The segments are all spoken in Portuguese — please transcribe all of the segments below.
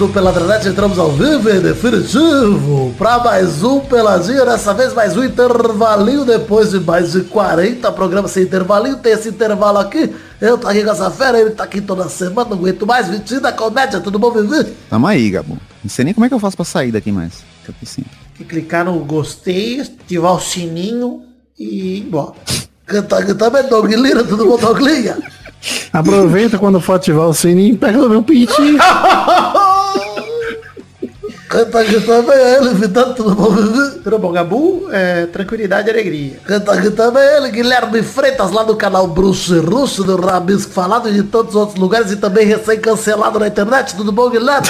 do Peladranet, entramos ao vivo em definitivo para mais um Peladinha, dessa vez mais um intervalinho, depois de mais de 40 programas sem intervalinho, tem esse intervalo aqui, eu tô aqui com essa fera, ele tá aqui toda semana, não aguento mais, Vitinho da comédia, tudo bom, Vivi? Tamo aí, Gabo. Não sei nem como é que eu faço pra sair daqui mais. Fica assim. Que clicar no gostei, ativar o sininho e ir embora. Canta, canta, bem, Doug Lira, tudo bom, Lira? Aproveita quando for ativar o sininho, pega o meu pintinho. Canta aqui também ele, Vitão, tudo bom, Vivi? Tudo bom, Gabu? É, tranquilidade e alegria. Canta aqui também ele, Guilherme Freitas, lá do canal Bruxo e Russo, do Rabisco Falado e de tantos outros lugares e também recém-cancelado na internet. Tudo bom, Guilherme?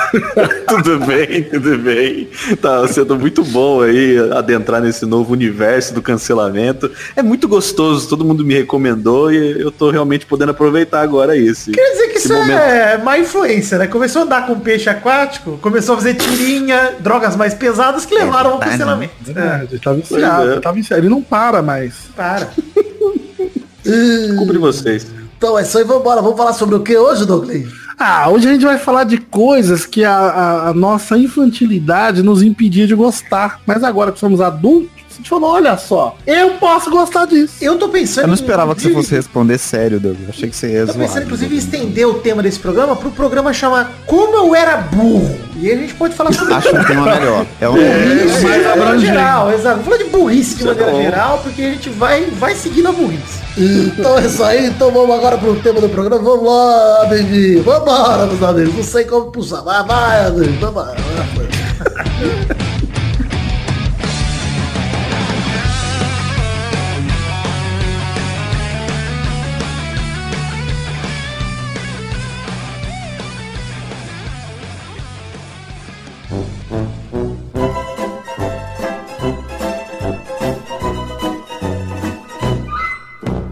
tudo bem, tudo bem. Tá sendo muito bom aí adentrar nesse novo universo do cancelamento. É muito gostoso, todo mundo me recomendou e eu tô realmente podendo aproveitar agora isso. Quer dizer que isso momento... é má influência, né? Começou a andar com peixe aquático, começou a fazer tirinha, drogas mais pesadas que levaram ao cancelamento. É, é. tá viciado, é. tá viciado. Ele não para mais. Para. Cumpre vocês. Então é aí, vamos embora. Vamos falar sobre o que hoje, Douglas? Ah, hoje a gente vai falar de coisas que a, a, a, nossa infantilidade nos impedia de gostar. Mas agora que somos adultos, a gente falou, olha só, eu posso gostar disso. Eu tô pensando. Eu não esperava que você fosse responder sério, Doug. Eu achei que você ia Eu tô pensando, inclusive, em estender o tema desse programa pro programa chamar Como Eu Era Burro. E aí a gente pode falar sobre Acho um tema melhor. É um é, mais abrangente. geral, exato. Vamos falar de burrice de maneira geral, porque a gente vai, vai seguir na burrice. Então é isso aí, então vamos agora pro tema do programa. Vamos lá, amiguinho. Vambora, meus amigos. Não sei como puxar. Vai, vai, amigo. Vambora.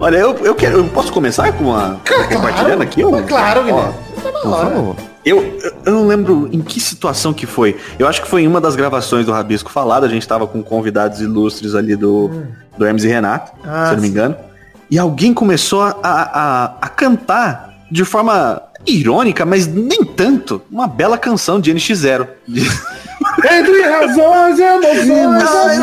Olha, eu, eu quero. Eu posso começar com uma. Claro, compartilhando aqui? Ó, claro, Guilherme. Por favor. Eu, eu não lembro em que situação que foi. Eu acho que foi em uma das gravações do Rabisco Falado. A gente tava com convidados ilustres ali do, hum. do Hermes e Renato, ah, se eu não me engano. E alguém começou a, a, a cantar de forma irônica, mas nem tanto, uma bela canção de NX0. Entre razões e emoções.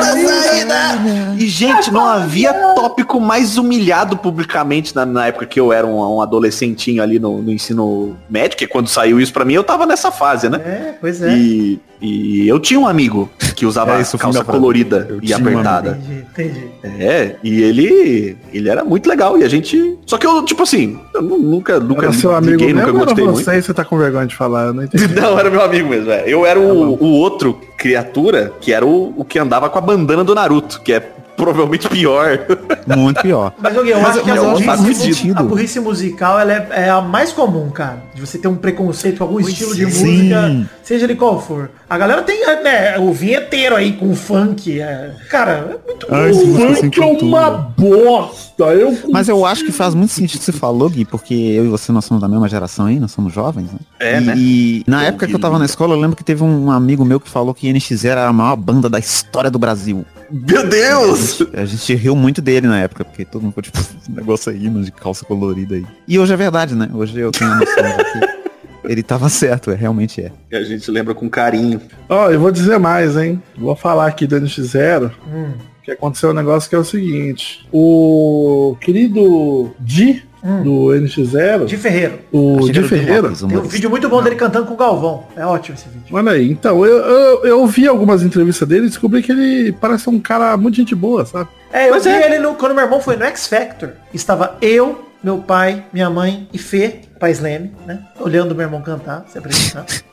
E, gente, não havia tópico mais humilhado publicamente na, na época que eu era um, um adolescentinho ali no, no, ensino médio, que quando saiu isso pra mim, eu tava nessa fase, né? É, pois é. E, e eu tinha um amigo que usava é isso, calça colorida eu e apertada. Entendi, entendi. É, e ele ele era muito legal e a gente, só que eu tipo assim, eu nunca nunca era seu amigo liguei, nunca gostei muito. Você, você tá com vergonha de falar, eu não entendi. não, era meu amigo mesmo, é. Eu era o, tá o outro criatura que era o, o que andava com a bandana do Naruto, que é provavelmente pior. Muito pior. Mas, eu, eu acho que a burrice, a burrice musical ela é, é, a mais comum, cara. De você ter um preconceito com algum estilo de sim. música, seja ele qual for. A galera tem né, o vinheteiro aí com funk. É... Cara, é muito Ai, bom. Funk é uma bosta. Eu... Mas eu acho que faz muito sentido você falou, Gui, porque eu e você nós somos da mesma geração aí, nós somos jovens, né? É, e, né? E na época que eu tava na escola, eu lembro que teve um amigo meu que falou que NX0 era a maior banda da história do Brasil. Meu Deus! A gente riu muito dele na época, porque todo mundo ficou tipo, esse negócio aí, de calça colorida aí. E hoje é verdade, né? Hoje eu tenho a noção que ele tava certo, é, realmente é. E a gente lembra com carinho. Ó, oh, eu vou dizer mais, hein? Vou falar aqui do NX0. Hum. Que aconteceu um negócio que é o seguinte. O querido Di hum. do NX0. De Ferreira. O de Ferreira. Tem um vídeo muito bom Não. dele cantando com o Galvão. É ótimo esse vídeo. Olha aí, então, eu, eu, eu vi algumas entrevistas dele e descobri que ele parece um cara muito gente boa, sabe? É, eu Mas vi é. ele no, quando meu irmão foi no X Factor. Estava eu, meu pai, minha mãe e Fê, pai Sleme, né? Olhando meu irmão cantar, se apresentar.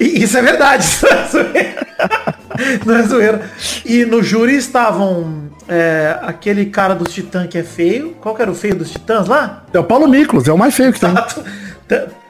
E isso é verdade, isso é zoeira. Não é zoeira. E no júri estavam é, aquele cara dos Titãs que é feio. Qual que era o feio dos Titãs lá? É o Paulo Miklos, é o mais feio que tem.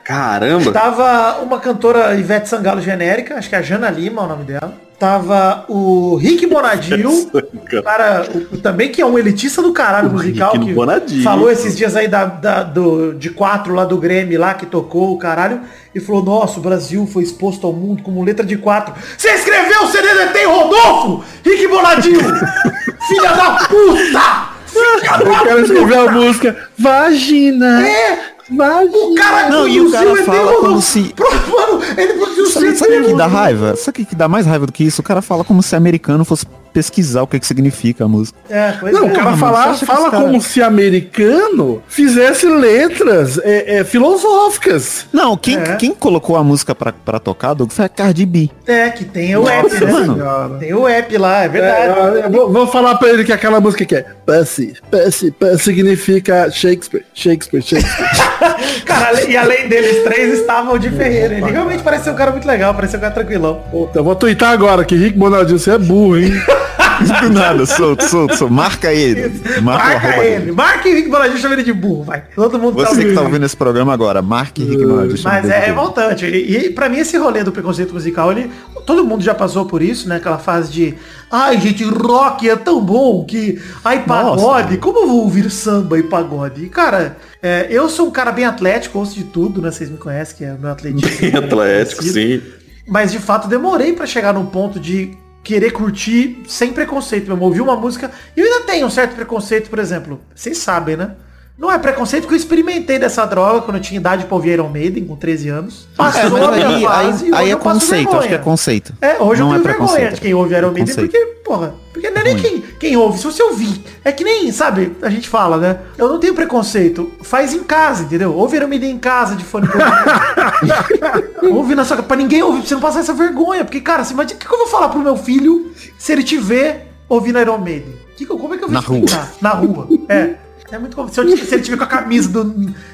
Caramba! Tava uma cantora Ivete Sangalo genérica, acho que é a Jana Lima é o nome dela. Tava o Rick Bonadil, cara, o, também que é um elitista do caralho o musical, Rick que Bonadil. falou esses dias aí da, da, do, de quatro lá do Grêmio lá que tocou o caralho e falou, nossa, o Brasil foi exposto ao mundo como letra de quatro. Você escreveu o CD tem Rodolfo? Rick Bonadil! Filha da puta! O cara escreveu a música Vagina. É! Vagina. O cara Não, e o cara fala como se- Pro- Mano, ele produziu Sabe, o que dá raiva? Sabe o que dá mais raiva do que isso? O cara fala como se americano fosse pesquisar o que, que significa a música. É, pois Não, é. o cara fala, fala cara- como se americano fizesse letras é, é, filosóficas. Não, quem, É. quem colocou a música pra, pra tocar, Doug, foi a Cardi B. É, que tem o app, Nossa né? mano. Tem o app lá, é É, verdade. vou, vou falar pra ele que aquela música que é Pussy, Pussy, Pussy significa Shakespeare, Shakespeare, Shakespeare. Cara, e além deles três estavam o de Ferreira. Ele realmente parecia um cara muito legal, parecia um cara tranquilão. Puta, eu vou twittar agora que Rick Bonaldinho, você é burro, hein? Do nada, solto, solto, solto. Marca ele. Marca, Marca ele. dele. Marca o Henrique Bonadinho chama ele de burro, vai. Todo mundo Você que ouvindo. tá ouvindo esse programa agora, marque Rick Bonadinho. chama Mas ele é revoltante. E, e pra mim esse rolê do preconceito musical, ele, todo mundo já passou por isso, né? Aquela fase de, ai gente, rock é tão bom que, ai pagode, como eu vou ouvir samba e pagode? E, cara, é, eu sou um cara bem atlético, ouço de tudo, né? Vocês me conhecem, que é o meu atletismo. Atlético, sim. Mas de fato demorei pra chegar num ponto de querer curtir sem preconceito mesmo. Ouvir uma música. E eu ainda tenho um certo preconceito, por exemplo. Vocês sabem, né? Não é preconceito porque eu experimentei dessa droga quando eu tinha idade pra ouvir Iron Maiden, com 13 anos. É, Passou mas a minha aí, fase aí, aí é conceito, acho que é vergonha. conceito. É, hoje Não eu é tenho vergonha preconceito. de quem ouve Iron Maiden, porque, porra, porque não é nem Ruim. quem, quem ouve, se você ouvir. É que nem, sabe, a gente fala, né? Eu não tenho preconceito. Faz em casa, entendeu? Ouve Iron Maiden em casa de fone. ouve na sua pra ninguém ouvir, pra você não passar essa vergonha. Porque, cara, você imagina o que, que eu vou falar pro meu filho se ele te ver ouvindo Iron Maiden? Que que como é que eu vou Na explicar? Na rua. É. É muito complicado. Se, eu- se ele tiver com a camisa do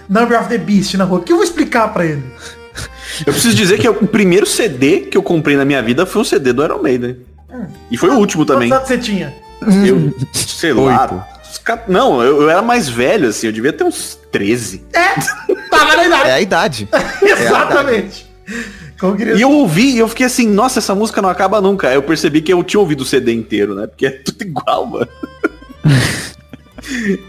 Number of the Beast na rua, o que eu vou explicar pra ele? Eu preciso dizer que o primeiro CD que eu comprei na minha vida foi um CD do Iron Maiden. E foi o último também. Quantos anos você tinha? Eu, sei lá. Não, eu, eu era mais velho, assim, eu devia ter uns 13. Tava na idade. É a idade. Exatamente. Como queria E eu ouvi e eu fiquei assim, nossa, essa música não acaba nunca. Aí eu percebi que eu tinha ouvido o CD inteiro, né? Porque é tudo igual, mano.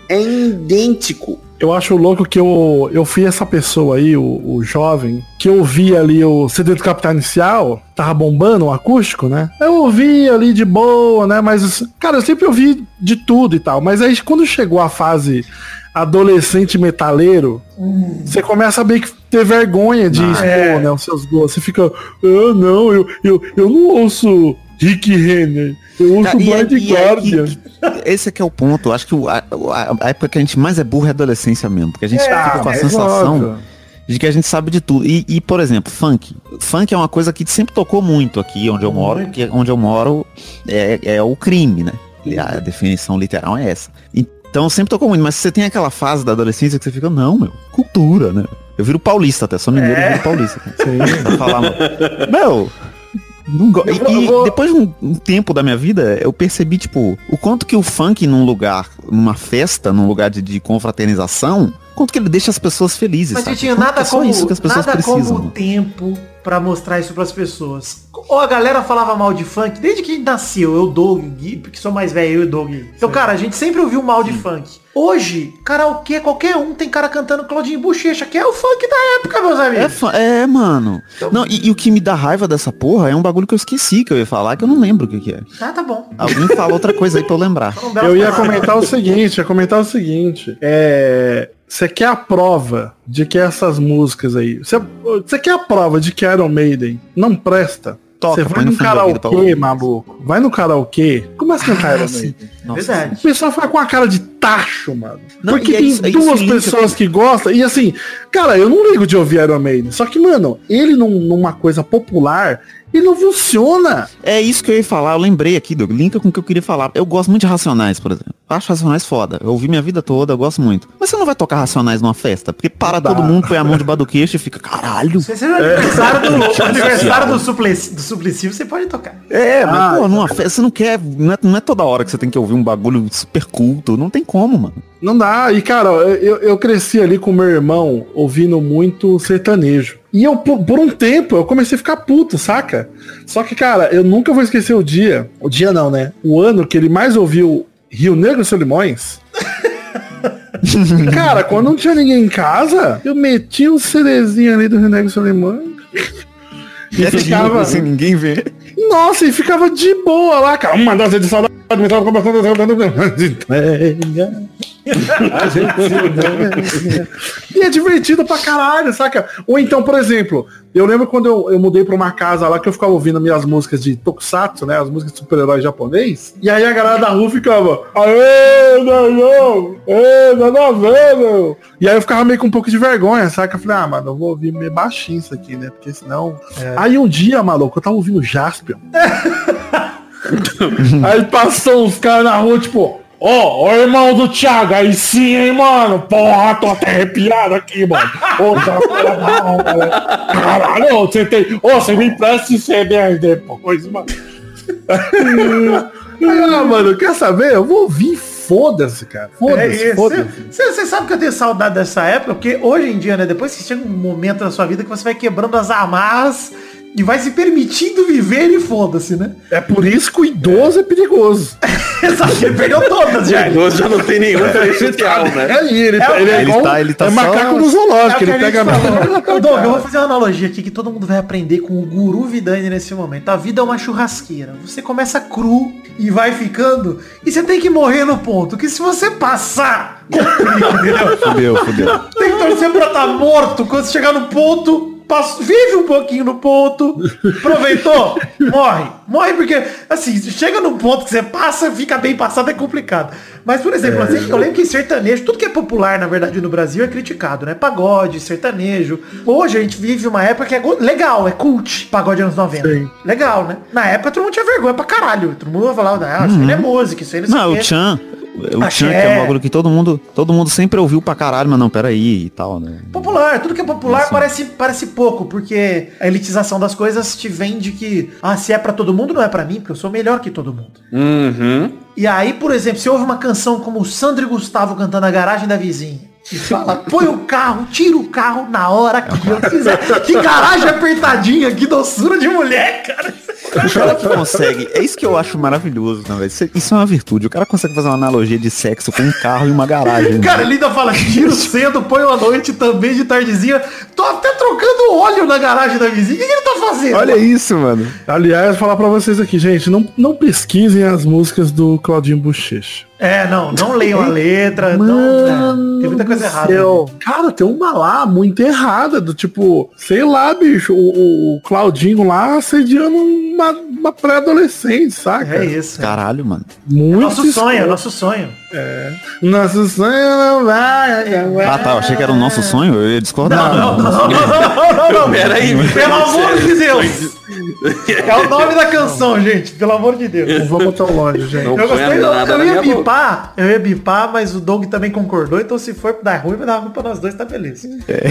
é idêntico. Eu acho louco que eu, eu fui essa pessoa aí, o, o jovem, que eu ouvi ali o CD do Capital Inicial, tava bombando o acústico, né? Eu ouvi ali de boa, né? Mas, cara, eu sempre ouvi de tudo e tal. Mas aí quando chegou a fase adolescente metaleiro, você começa a meio que ter vergonha de expor, é. né, os seus gostos. Você fica, ah, não, eu, eu, eu não ouço Rick Renner, eu Cara, e é- e é que- esse aqui é o ponto. Acho que a, a- época que a gente mais é burro é a adolescência mesmo. Porque a gente fica com a É, sensação de que a gente sabe de tudo. E, e, por exemplo, funk. Funk é uma coisa que sempre tocou muito aqui onde eu moro, Muito. porque onde eu moro é, é o crime, né? A definição literal é essa. Então sempre tocou muito, mas você tem aquela fase da adolescência que você fica, não, meu, cultura, né? Eu viro paulista até, sou mineiro É. e viro paulista. Pra falar. Meu, não go- Eu e, e vou- depois de um, um tempo da minha vida, eu percebi, tipo, o quanto que o funk num lugar, numa festa, num lugar de, de confraternização, quanto que ele deixa as pessoas felizes. Mas sabe? tinha nada é só como, isso que as pessoas nada precisam. como o tempo pra mostrar isso pras pessoas. Ou a galera falava mal de funk desde que a gente nasceu, eu, Doug, Gui, porque sou mais velho, eu e Doug. Então, cara, a gente sempre ouviu mal de funk. Hoje, karaokê, qualquer um tem cara cantando Claudinho Bochecha, que é o funk da época, meus É, amigos. fa- é, mano. Não, e, e o que me dá raiva dessa porra é um bagulho que eu esqueci que eu ia falar, que eu não lembro o que, que é. Ah, tá bom. Alguém fala outra coisa aí pra eu lembrar. Belo Eu ia comentar o seguinte, ia comentar o seguinte. É. Você quer a prova de que essas músicas aí. Você, quer a prova de que Iron Maiden não presta? Toca, Você vai no karaokê, ouvir. maluco. Vai no karaokê. Começa a cantar Iron. Maiden. Verdade. O pessoal fica com a cara de tacho, mano. Não, Porque é tem isso- é isso duas linka pessoas que gostam. E assim, cara, eu não ligo de ouvir Iron Maiden. Só que, mano, ele num- numa coisa popular, ele não funciona. É isso que eu ia falar, eu lembrei aqui, Doug, linka com o que eu queria falar. Eu gosto muito de Racionais, por exemplo. Acho Racionais foda. Eu ouvi minha vida toda, eu gosto muito. Mas você não vai tocar Racionais numa festa? Porque para todo mundo, põe a mão debaixo do queixo e fica, caralho. Se você é aniversário do, Social. aniversário do, suplici, do suplicivo, você pode tocar. É, mas Ah, pô, numa festa, você não quer. Não é, não é toda hora que você tem que ouvir um bagulho super culto. Não tem como, mano. Não dá. E, cara, eu, eu cresci ali com meu irmão ouvindo muito sertanejo. E eu, por, por um tempo, eu comecei a ficar puto, saca? Só que, cara, eu nunca vou esquecer o dia. O dia não, né? O ano que ele mais ouviu Rio Negro e Solimões. cara, quando não tinha ninguém em casa, eu meti um CDzinho ali do Rio Negro e Solimões. E ficava. sem ninguém ver. Nossa, e ficava de boa lá, cara. Uma das edições da e é divertido pra caralho, saca? Ou então, por exemplo, eu lembro quando eu, eu mudei pra uma casa lá que eu ficava ouvindo minhas músicas de Tokusatsu, né? As músicas de super-herói japonês. E aí a galera da rua ficava, aê, não, não, ê, nada a ver, meu. E aí eu ficava meio com um pouco de vergonha, saca? Eu falei, ah, mano, eu vou ouvir meio baixinho isso aqui, né? Porque senão. É. Aí um dia, maluco, eu tava ouvindo Jaspion. aí passou uns caras na rua, tipo, Ó, oh, o irmão do Thiago, aí sim, hein, mano? Porra, tô até arrepiado aqui, mano. Ô, tá Caralho, você tem. Ô, você me empresta esse CD depois, mano. ah, mano, quer saber? Eu vou ouvir, foda-se, cara. Foda-se, é foda-se. Você sabe que eu tenho saudade dessa época, porque hoje em dia, né, depois que chega um momento na sua vida que você vai quebrando as amarras e vai se permitindo viver e foda-se, né? É por isso que o idoso é, é perigoso. Exato, ele perdeu todas já. O idoso já não tem nenhum social, né? É, ele, é, ele, é ele, tá, ele tá é macaco no zoológico, é ele pega... Doug, eu vou fazer uma analogia aqui que todo mundo vai aprender com o guru Vidani nesse momento. A vida é uma churrasqueira. Você começa cru e vai ficando, e você tem que morrer no ponto, que se você passar? Fudeu, fudeu. Tem que torcer pra estar tá morto quando você chegar no ponto Passo, vive um pouquinho no ponto, aproveitou, morre. Morre porque, assim, chega no ponto que você passa, fica bem passado, é complicado. Mas, por exemplo, é. assim, eu lembro que sertanejo, tudo que é popular, na verdade, no Brasil é criticado, né? Pagode, sertanejo. Hoje a gente vive uma época que é legal, é cult, pagode anos 90. Sim. Legal, né? Na época todo mundo tinha vergonha pra caralho. Todo mundo falava, ah, isso uhum. é música, isso aí não, não o Chan, o Chan, que é um bagulho que todo mundo, todo mundo sempre ouviu pra caralho, mas não, peraí e tal, né? Popular, tudo que é popular assim. parece, parece pouco, porque a elitização das coisas te vende que, ah, se é pra todo mundo, não é pra mim, porque eu sou melhor que todo mundo. Uhum. E aí, por exemplo, se ouve uma canção como o Sandro e Gustavo cantando na garagem da vizinha, e fala, põe o carro, tira o carro na hora que eu quiser. que garagem apertadinha, que doçura de mulher, cara. O cara que consegue, é isso que eu acho maravilhoso, né, velho? Isso é uma virtude. O cara consegue fazer uma analogia de sexo com um carro e uma garagem. Cara, né? ele ainda fala, tiro cedo, põe uma noite também de tardezinha. Tô até trocando óleo na garagem da vizinha. O que, ele tá fazendo? Olha isso, mano. Aliás, falar pra vocês aqui, gente, não, não pesquisem as músicas do Claudinho Bochecha. É, não, não leiam a letra, Mano não, é, tem muita coisa errada. Né? Cara, tem uma lá muito errada, do tipo, sei lá, bicho, o, o Claudinho lá assediando uma, uma pré-adolescente, saca? É isso. Caralho, mano. Muito é nosso sonho, é nosso sonho. É. Nosso sonho não vai. Ah, tá. Eu achei que era o nosso sonho. Eu ia discordar. Não, não, não, não, não, não, Peraí, pelo amor de Deus. É o nome da canção, gente. Pelo amor de Deus. Não vamos tão longe, gente. Não eu gostei, eu, eu ia bipar, eu ia bipar, mas o Doug também concordou, então se for dar ruim, vai dar ruim pra nós dois, tá beleza. É.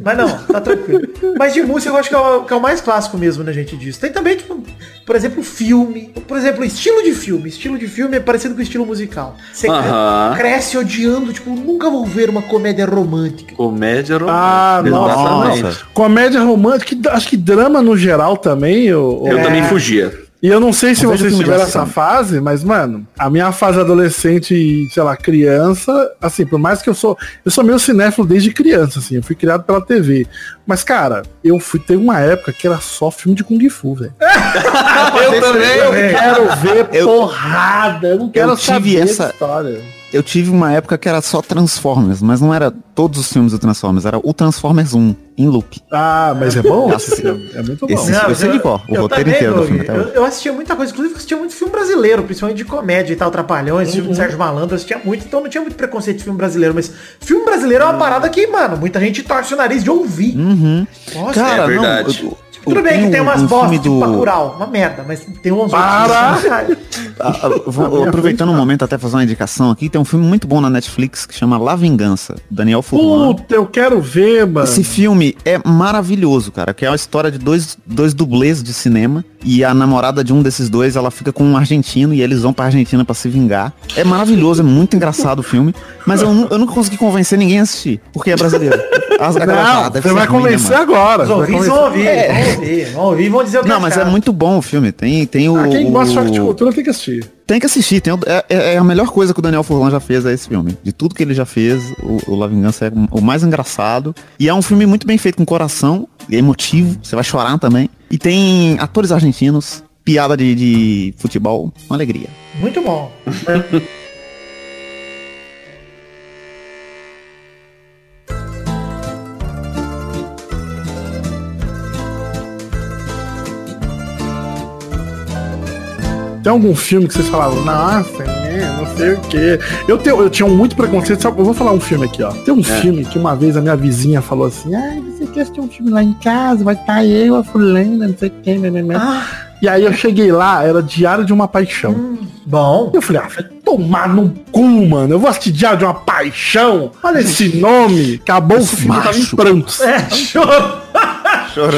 Mas não, tá tranquilo. Mas de música eu acho que é, o, que é o mais clássico mesmo, né, gente, disso. Tem também, tipo, por exemplo, filme. Por exemplo, estilo de filme. Estilo de filme é parecido com estilo musical. Você uh -huh. cresce odiando, tipo, nunca vou ver uma comédia romântica. Comédia romântica. Ah, nossa. nossa. Comédia romântica, acho que drama no geral também. Eu, eu é... também fugia. E eu não sei se vocês tiveram essa fase, mas, mano, a minha fase adolescente e, sei lá, criança, assim, por mais que eu sou. Eu sou meio cinéfilo desde criança, assim, eu fui criado pela TV. Mas, cara, eu fui ter uma época que era só filme de Kung Fu, velho. eu também, eu quero ver eu, porrada, eu não quero eu tive essa história eu tive uma época que era só Transformers, mas não era todos os filmes do Transformers, era o Transformers 1, em loop. Ah, mas é bom? é, muito bom. Esse, não, eu sei de qual, o roteiro inteiro do filme. Eu, eu, assistia muita coisa, inclusive eu assistia muito filme brasileiro, principalmente de comédia e tal, Trapalhões, uhum. filme do Sérgio Malandro, eu assistia muito, então não tinha muito preconceito de filme brasileiro, mas filme brasileiro é uma parada que, mano, muita gente torce o nariz de ouvir. Uhum. Nossa, Cara, é verdade. Não, eu, tudo bem que tem umas bosta do... Bacurau, uma merda, mas tem uns Para! Ah, vou, aproveitando um momento até fazer uma indicação aqui, tem um filme muito bom na Netflix que chama La Vingança, Daniel Furlan. Puta, eu quero ver, mano. Esse filme é maravilhoso, cara, que é a história de dois, dois dublês de cinema e a namorada de um desses dois, ela fica com um argentino e eles vão pra Argentina para se vingar. É maravilhoso, é muito engraçado o filme, mas eu, eu nunca consegui convencer ninguém a assistir, porque é brasileiro. As, não, ah, você vai convencer né, agora. Os ouvintes vão ouvir, é. Vão ouvir, vão ouvir vão dizer o que Não, mas é muito bom o filme. Tem, tem o. Ah, quem gosta de cultura tem que assistir. Tem que assistir. Tem, é, é, é, a melhor coisa que o Daniel Furlan já fez é esse filme. De tudo que ele já fez, o, o La Vingança é o mais engraçado. E é um filme muito bem feito com coração, é emotivo. Você vai chorar também. E tem atores argentinos piada de, de futebol, uma alegria. Muito bom. Tem algum filme que vocês falavam, nossa, né, não sei o quê. Eu, tenho, eu tinha muito preconceito, sabe? Eu vou falar um filme aqui, ó. Tem um É. filme que uma vez a minha vizinha falou assim, ai, você quer assistir um filme lá em casa? Vai estar eu, a fulana, não sei quem, né, né, né. Ah, E aí eu cheguei lá, era Diário de uma Paixão. bom. Eu falei, ah, vai tomar no cu, mano. Eu vou assistir Diário de uma Paixão. Olha esse nome. Acabou o filme, eu tava em macho. prantos. É, chorou.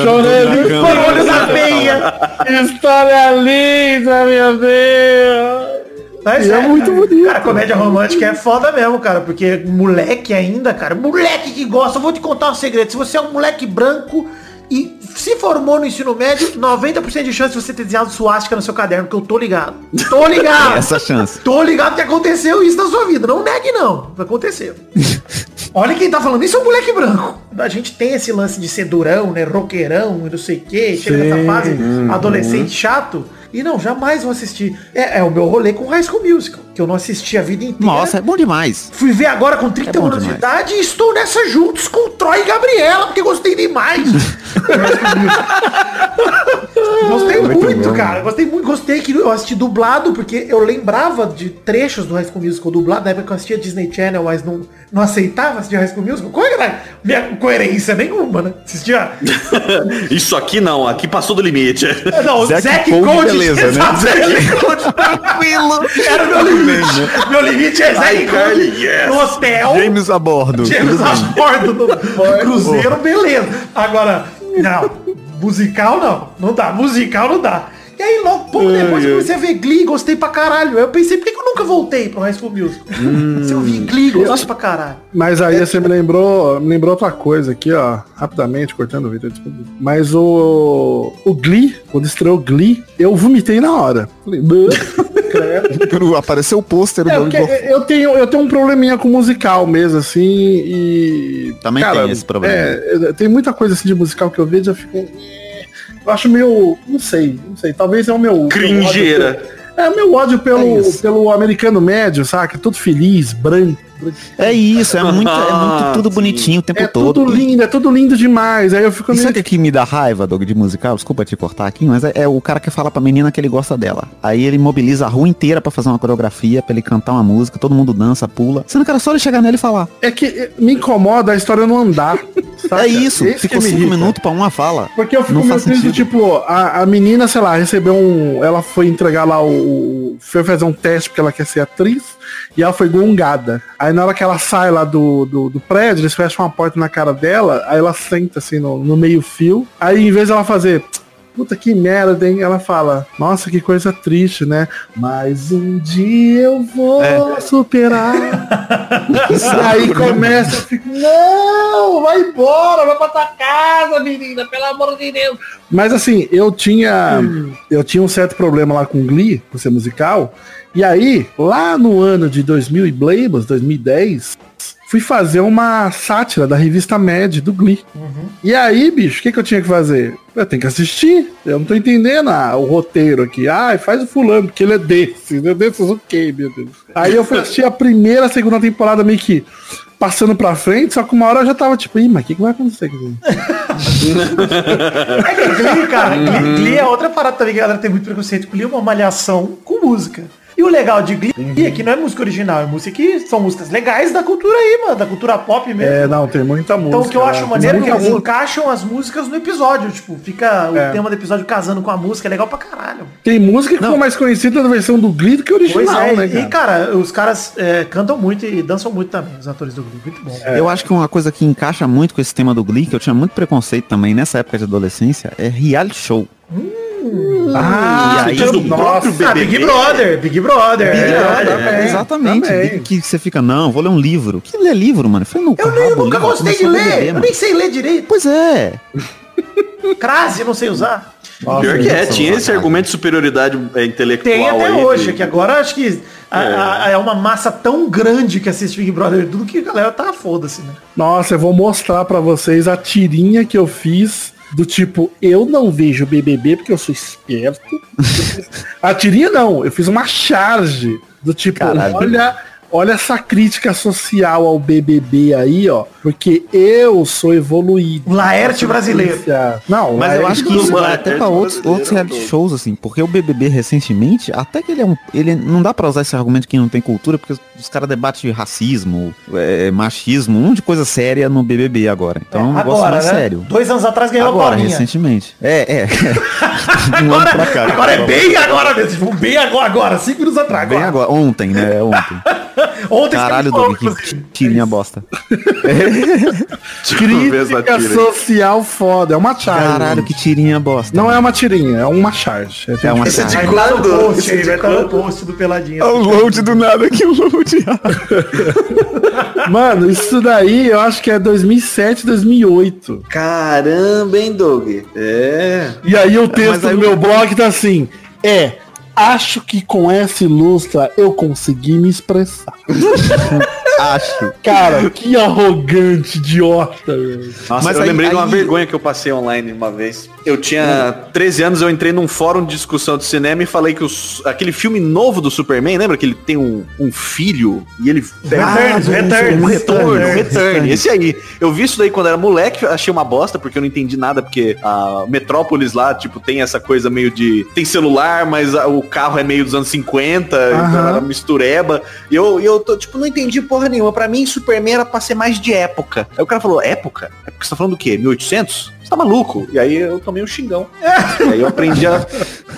Chorando Com o olho da peia. História linda, meu Deus. Mas E é muito bonito. Cara, comédia romântica é foda mesmo, cara. Porque moleque ainda, cara. Moleque que gosta. Eu vou te contar um segredo. Se você é um moleque branco e se formou no ensino médio, 90% de chance de você ter desenhado suástica no seu caderno, que eu tô ligado. Tô ligado. Essa chance. Tô ligado que aconteceu isso na sua vida. Não negue, não. Aconteceu. Olha quem tá falando isso é um moleque branco. A gente tem esse lance de ser durão, né? Roqueirão e não sei o quê. Chega nessa fase adolescente chato. E não, jamais vou assistir. É, é o meu rolê com High School Musical. Que eu não assisti a vida inteira. Nossa, é bom demais. Fui ver agora com 30 É anos de demais. idade e estou nessa juntos com o Troy e Gabriela, porque gostei demais. gostei muito, cara. Gostei muito. Gostei que eu assisti dublado, porque eu lembrava de trechos do High School Musical dublado, na época que eu assistia Disney Channel, mas não, não aceitava assistir High School Musical. Qual era a minha coerência nenhuma, né? Assistia... Isso aqui não, aqui passou do limite. Não, Zack Code, beleza, né? Zack Code, Tranquilo. Era o meu limite. Meu limite é Zack Carly, yes. no hotel. James a bordo. James a bordo do cruzeiro, beleza. Agora, não, musical não, não dá, musical não dá. E aí, logo, pouco depois eu comecei a ver Glee, gostei pra caralho. Eu pensei, por que, que eu nunca voltei pro High School Musical? Se eu vi Glee, gostei pra caralho. Mas aí você me lembrou, me lembrou outra coisa aqui, ó. Rapidamente, cortando o vídeo, desculpa. Mas o. O Glee, quando estreou Glee, eu vomitei na hora. Falei. Apareceu o pôster do É, Igor. eu tenho, eu tenho um probleminha com musical mesmo, assim, e. Também tem esse problema. É, eu- tem muita coisa assim de musical que eu vejo e eu fico. Eu acho meio. Não sei, não sei. Talvez é o meu. Cringeira. meu ódio É o meu ódio É pelo, isso. pelo americano médio, saca? Todo feliz, branco. É isso, é muito, é muito tudo Sim. bonitinho o tempo É todo. tudo lindo, é tudo lindo demais. Aí eu fico E meio. sabe o que me dá raiva, Doug, de musical? Desculpa te cortar aqui, mas é, é o cara que fala pra menina que ele gosta dela. Aí ele mobiliza a rua inteira pra fazer uma coreografia, pra ele cantar uma música, todo mundo dança, pula. Sendo que era só ele chegar nela e falar. É que eh, me incomoda a história não andar. saca? É isso, Esse ficou cinco irrita. minutos pra uma fala. Porque eu fico Não meio triste, tipo, a, a menina, sei lá, recebeu um. Ela foi entregar lá o. o- Foi fazer um teste porque ela quer ser atriz. E ela foi gongada. Aí na hora que ela sai lá do, do, do prédio, eles fecham uma porta na cara dela, aí ela senta assim no, no meio fio. Aí em vez dela fazer. Puta que merda, hein? Ela fala, nossa, que coisa triste, né? Mas um dia eu vou É. superar. aí começa, eu fico, não, vai embora, vai pra tua casa, menina, pelo amor de Deus. Mas assim, eu tinha. Eu tinha um certo problema lá com Glee, por ser musical. E aí, lá no ano de 2000 e Blables, 2010, fui fazer uma sátira da revista Mad do Glee. E aí, bicho, o que, que eu tinha que fazer? Eu tenho que assistir. Eu não tô entendendo ah, o roteiro aqui. Ah, faz o fulano, porque ele é desses. É desses o quê, meu Deus? Aí eu fui assistir a primeira, a segunda temporada meio que passando pra frente, só que uma hora eu já tava tipo, ih, mas o que, que vai acontecer aqui? É que Glee, cara, Glee, Glee é outra parada também que a galera tem muito preconceito. Glee é uma malhação com música. E o legal de Glee é que não é música original, é música que são músicas legais da cultura aí, mano, da cultura pop mesmo. É, não, tem muita música. Então o que eu acho maneiro é que eles música. encaixam as músicas no episódio. Tipo, fica o É. tema do episódio casando com a música, é legal pra caralho. Tem música que ficou mais conhecida na versão do Glee do que Pois original, é, né, e cara? cara, os caras é, cantam muito e dançam muito também, os atores do Glee. Muito bom. Eu acho que uma coisa que encaixa muito com esse tema do Glee, que eu tinha muito preconceito também nessa época de adolescência, é reality show. Ah, e aí, então, do próprio Ah, Big BBB. Brother, Big Brother. Big é, Brother, é. exatamente. também. Que você fica, não, vou ler um livro. Que ler livro, mano? Foi no Eu, nem, eu nunca gostei de ler, eu nem sei ler direito. Pois é. Crase, eu não sei usar. Nossa, Pior que é, Nossa, tinha nossa, esse cara. argumento de superioridade é, intelectual Tem até aí hoje, de- que agora acho que a- a- é. uma massa tão grande que assiste Big Brother tudo que a galera tá foda-se, né? Nossa, eu vou mostrar pra vocês a tirinha que eu fiz do tipo, eu não vejo BBB porque eu sou esperto. a tirinha não, eu fiz uma charge do tipo, Caralho. olha olha essa crítica social ao BBB aí, ó. Porque eu sou evoluído. Laerte brasileiro. Não, mas eu acho que isso vai até pra outros, outros reality shows, assim. Porque o BBB recentemente, até que ele é um. Ele não dá pra usar esse argumento que não tem cultura, porque os caras debatem racismo, é, machismo, um monte de coisa séria no BBB agora. Então é, um negócio agora, mais né? sério. Dois anos atrás ganhou agora, recentemente. É, é. um agora, ano pra cá. Agora é bem agora mesmo. Bem agora, agora. Cinco minutos atrás. Bem agora. Ontem, né? Ontem. Ontem Caralho, Doug, que tirinha bosta. Crítica social foda. É uma charge. Caralho, que tirinha bosta. Não é uma tirinha, é uma charge. É, é uma Esse charge. Estar no post, vai estar no post do Peladinha. É o load do nada aqui, o load. Mano, isso daí eu acho que é 2007, 2008. Caramba, hein, Doug? É. E aí o texto do meu blog tá assim, é Acho que com essa ilustra eu consegui me expressar. Acho. Cara, que arrogante, idiota. Nossa, Mas eu aí, lembrei aí... de uma vergonha que eu passei online uma vez. Eu tinha 13 anos, eu entrei num fórum de discussão de cinema e falei que os, aquele filme novo do Superman, lembra que ele tem um, um filho e ele... Ah, return, return, return, return, esse aí. Eu vi isso daí quando era moleque, achei uma bosta, porque eu não entendi nada, porque a Metrópolis lá, tipo, tem essa coisa meio de... Tem celular, mas o carro é meio dos anos 50, então era mistureba. E eu, eu tô, tipo, não entendi porra nenhuma. Pra mim, Superman era pra ser mais de época. Aí o cara falou, época? É porque você tá falando do quê? 1800? Você tá maluco? E aí eu tomei um xingão. e aí eu aprendi a,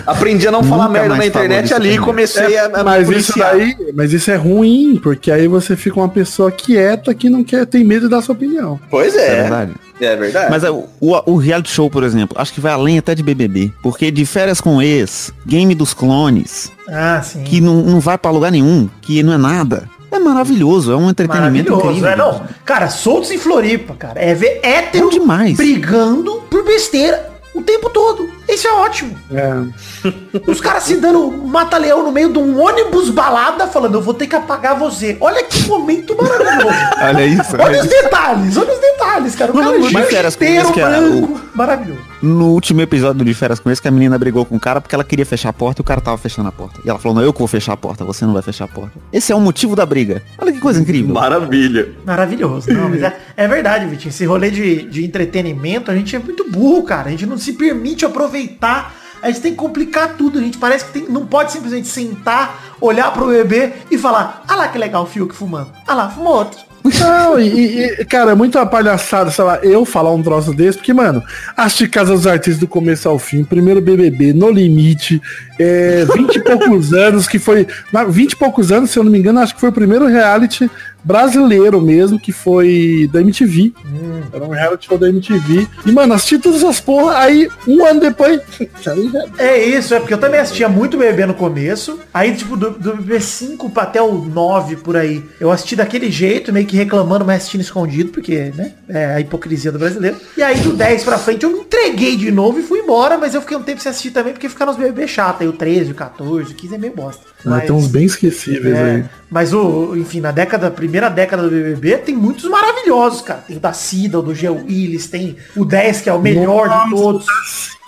aprendi a não falar merda na internet ali e comecei é, a, a mas isso daí, Mas isso é ruim, porque aí você fica uma pessoa quieta que não quer, tem medo de dar sua opinião. Pois é. É verdade. É verdade. Mas é, o, o, reality show, por exemplo, acho que vai além até de BBB. Porque de férias com ex, game dos clones, ah, sim. que não, não vai para lugar nenhum, que não é nada. É maravilhoso, é um entretenimento incrível. É, não. Cara, soltos em Floripa, cara. É ver hétero demais. brigando por besteira o tempo todo. Isso é ótimo. É. Os caras se dando mata-leão no meio de um ônibus balada, falando, eu vou ter que apagar você. Olha que momento maravilhoso. olha isso. Olha, olha os isso. detalhes, olha os detalhes, cara. O cara é inteiro branco, o... maravilhoso no último episódio de Férias com esse, que a menina brigou com o cara porque ela queria fechar a porta e o cara tava fechando a porta. E ela falou, não, eu que vou fechar a porta, você não vai fechar a porta. Esse é o motivo da briga. Olha que coisa incrível. Maravilha. Maravilhoso. Não, mas é, é verdade, Vitinho. Esse rolê de, de entretenimento, a gente é muito burro, cara. A gente não se permite aproveitar a gente tem que complicar tudo. A gente parece que tem, não pode simplesmente sentar, olhar pro bebê e falar, ah lá que legal o Fiuk fumando. Ah lá, fumou outro. Não, e, e, cara, é muita palhaçada, sei lá, eu falar um troço desse, porque, mano, assisti Casa dos Artistas do começo ao fim, primeiro BBB, No Limite, é, 20 e poucos anos, que foi, 20 e poucos anos, se eu não me engano, acho que foi o primeiro reality brasileiro mesmo, que foi da MTV. Hum. Era um reality show da MTV. E, mano, assisti todas essas porra, aí um ano depois. é isso, é porque eu também assistia muito BBB no começo. Aí, tipo, do, do BBB 5 até o 9 por aí, eu assisti daquele jeito, meio que reclamando, mas assistindo escondido, porque, né? É a hipocrisia do brasileiro. E aí do 10 pra frente eu me entreguei de novo e fui embora, mas eu fiquei um tempo sem assistir também, porque ficar nos BBB chato. Aí o 13, o 14, o 15 é meio bosta. Mas, tem uns bem esquecíveis é, aí. Mas o, enfim, na década, primeira década do BBB, tem muitos maravilhosos, cara. Tem o da Cida, o do Geo Willis, tem o 10, que é o melhor Nossa, de todos.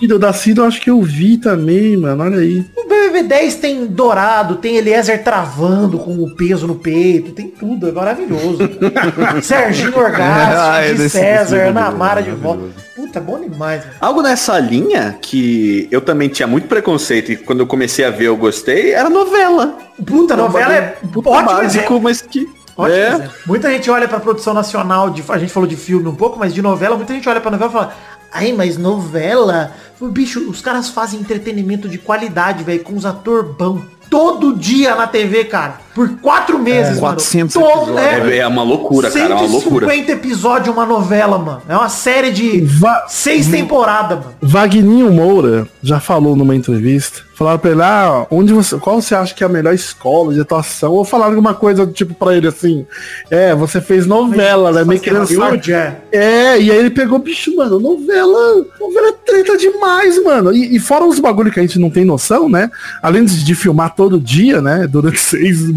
O da Cida eu acho que eu vi também, mano. Olha aí. O BBB 10 tem Dourado, tem Eliezer travando com o peso no peito, tem tudo, é maravilhoso. Serginho Orgasmo, ah, é César, Ana Mara de volta. Puta, bom demais. Mano. Algo nessa linha que eu também tinha muito preconceito e quando eu comecei a ver eu gostei, era novela. Puta, novela é puta ótimo básico, mas que... Ótimo é. Muita gente olha pra produção nacional, de, a gente falou de filme um pouco, mas de novela, muita gente olha pra novela e fala, ai, mas novela? Bicho, os caras fazem entretenimento de qualidade, velho, com os ator bom todo dia na TV, cara. Por quatro meses, é, 400 mano. Todo, é, é, uma loucura, cara. É uma loucura. 150 episódios uma novela, mano. É uma série de Va seis temporadas, mano. Vagninho Moura já falou numa entrevista Falaram pra ele, ah, onde você, qual você acha que é a melhor escola de atuação? Ou falaram alguma coisa, tipo, pra ele assim, é, você fez novela, né? Meio querendo é. é, e aí ele pegou, bicho, mano, novela, novela é treta demais, mano. E, e fora os bagulho que a gente não tem noção, né? Além de, de filmar todo dia, né? Durante seis, meses,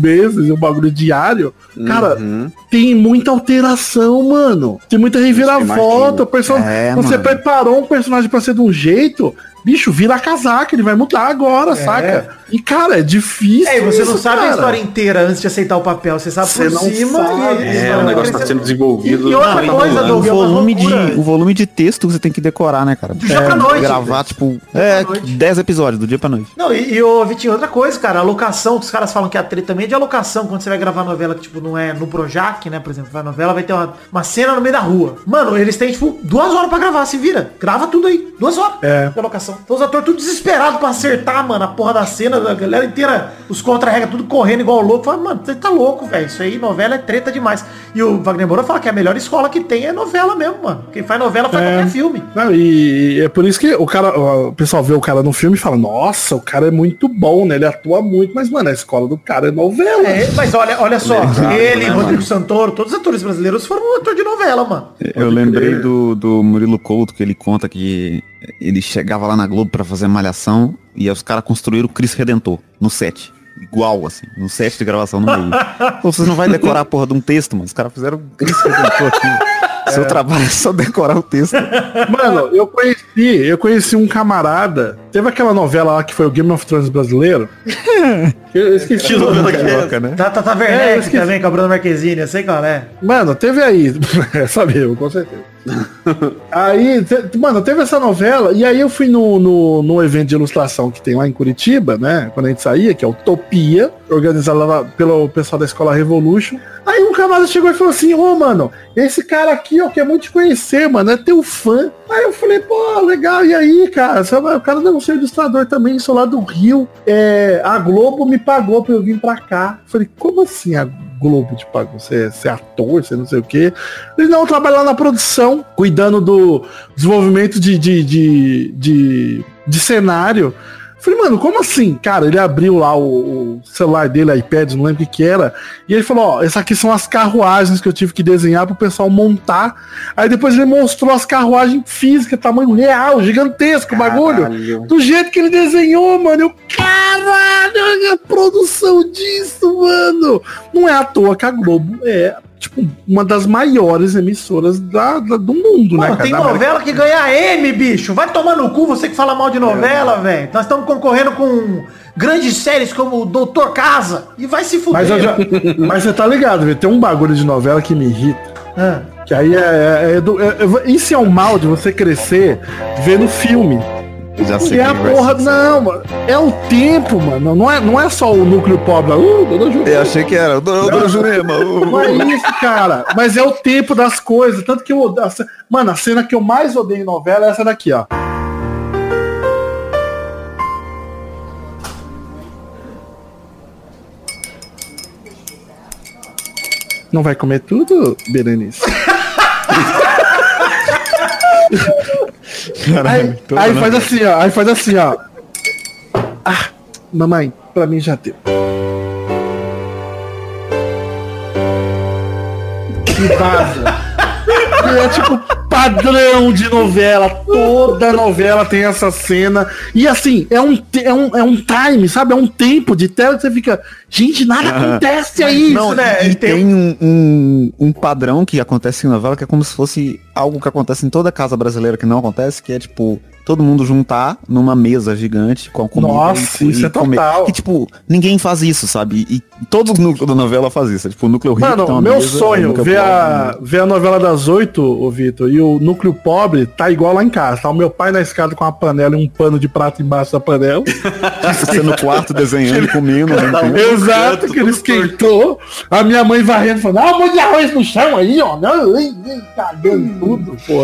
um bagulho diário, cara, uhum. tem muita alteração, mano. Tem muita reviravolta. O personagem, é, você mano. preparou um personagem para ser de um jeito, bicho, vira casaca, ele vai mudar agora, é. saca? E, cara, é difícil. É, você isso, não sabe cara. a história inteira antes de aceitar o papel. Você sabe você por cima sabe. e é, o negócio tá sendo desenvolvido. E, e outra coisa, Doug, o volume, de, o volume de texto que você tem que decorar, né, cara? Do dia é, pra noite. Gravar, tipo, é, 10 episódios, do dia pra noite. Não, e, e ô, Vitinho, outra coisa, cara, a locação, que os caras falam que é a treta também é de alocação, quando você vai gravar novela que, tipo, não é no Projac, né, por exemplo, vai novela, vai ter uma, uma cena no meio da rua. Mano, eles têm, tipo, duas horas pra gravar, se vira. Grava tudo aí. Duas horas é. de locação. Então os atores tudo desesperados pra acertar, mano, a porra da cena, da galera inteira os contra-regra tudo correndo igual louco. Fala, mano, você tá louco, velho. Isso aí, novela é treta demais. E o Wagner Moura fala que a melhor escola que tem é novela mesmo, mano. Quem faz novela faz é, qualquer filme. Não, e é por isso que o cara, o pessoal vê o cara no filme e fala, nossa, o cara é muito bom, né? Ele atua muito, mas, mano, a escola do cara é novela. É, mas olha, olha só, é, ele, né, Rodrigo Santoro, todos os atores brasileiros foram um ator de novela, mano. Eu lembrei do, do Murilo Couto, que ele conta que ele chegava lá na Globo para fazer malhação e os caras construíram o Cristo Redentor no set igual, assim, no set de gravação no meio. Então, vocês não vai decorar a porra de um texto, mas os caras fizeram isso que eu aqui. É. Seu trabalho é só decorar o texto. Mano, eu conheci, eu conheci um camarada. Teve aquela novela lá que foi o Game of Thrones brasileiro. eu esqueci o nome daquela, né? Tá, tá, tá Werneck é, também com a Bruna Marquezine, eu sei qual é. Mano, teve aí. Sabe eu, com certeza. aí, te, mano, teve essa novela, e aí eu fui no, no, no, evento de ilustração que tem lá em Curitiba, né? Quando a gente saía, que é o Utopia, organizado lá pelo pessoal da Escola Revolution. Aí um camarada chegou e falou assim, ô oh, mano, esse cara aqui, ó, quer muito te conhecer, mano, é teu fã. Aí eu falei, pô, legal, e aí, cara? O cara não ser ilustrador também, sou lá do Rio. É, a Globo me pagou pra eu vir pra cá. Eu falei, como assim a Globo te pagou? Você, é ator, você não sei o quê. Ele não, trabalha lá na produção, cuidando do desenvolvimento de, de, de, de, de cenário. Falei, mano, como assim? Cara, ele abriu lá o, o celular dele, iPad, não lembro o que que era. E ele falou, ó, essas aqui são as carruagens que eu tive que desenhar pro pessoal montar. Aí depois ele mostrou as carruagens físicas, tamanho real, gigantesco o bagulho. Do jeito que ele desenhou, mano. Eu, caralho, a produção disso, mano. Não é à toa que a Globo é tipo, uma das maiores emissoras da, da do mundo, né? Cara? Tem novela que ganha M, bicho. Vai tomar no cu você que fala mal de novela, é. velho. Nós estamos concorrendo com grandes séries como Doutor Casa. E vai se fuder. Mas, já, mas você tá ligado, velho? Tem um bagulho de novela que me irrita. Ah. Que aí é, é, é, do, é Isso é um mal de você crescer vendo filme. Já sei e é a porra, não, mano. É o tempo, mano. Não é, não é só o núcleo pobre. Uh, Dona Jurema. Eu achei que era. Dona, Dona Jurema. Uh. Não é isso, cara. Mas é o tempo das coisas. Tanto que eu. Mano, a cena que eu mais odeio em novela é essa daqui, ó. Não vai comer tudo, Berenice? Caralho, aí, aí faz assim, ó. Aí faz assim, ó. Ah, mamãe, pra mim já deu. E vaza. é tipo padrão de novela. Toda novela tem essa cena. E assim, é um, é um, é um time, sabe? É um tempo de tela que você fica. Gente, nada acontece aí. Não, né? E, tem, tem um, um, um, padrão que acontece em novela que é como se fosse algo que acontece em toda casa brasileira que não acontece, que é tipo, todo mundo juntar numa mesa gigante com a comida. Nossa, e, isso e é comer. total. Que, tipo, ninguém faz isso, sabe? E, todos os núcleos da novela fazem isso. É, tipo, o núcleo rico Mano, meu mesa, sonho, ver a, ver a novela das oito, o Vitor, e o núcleo pobre tá igual lá em casa. Tá o meu pai na escada com uma panela e um pano de prato embaixo da panela. Você no quarto desenhando, comendo. Né? Exato, que ele esquentou. A minha mãe varrendo, falando, ah, um monte de arroz no chão aí, ó. Cagando tudo, pô.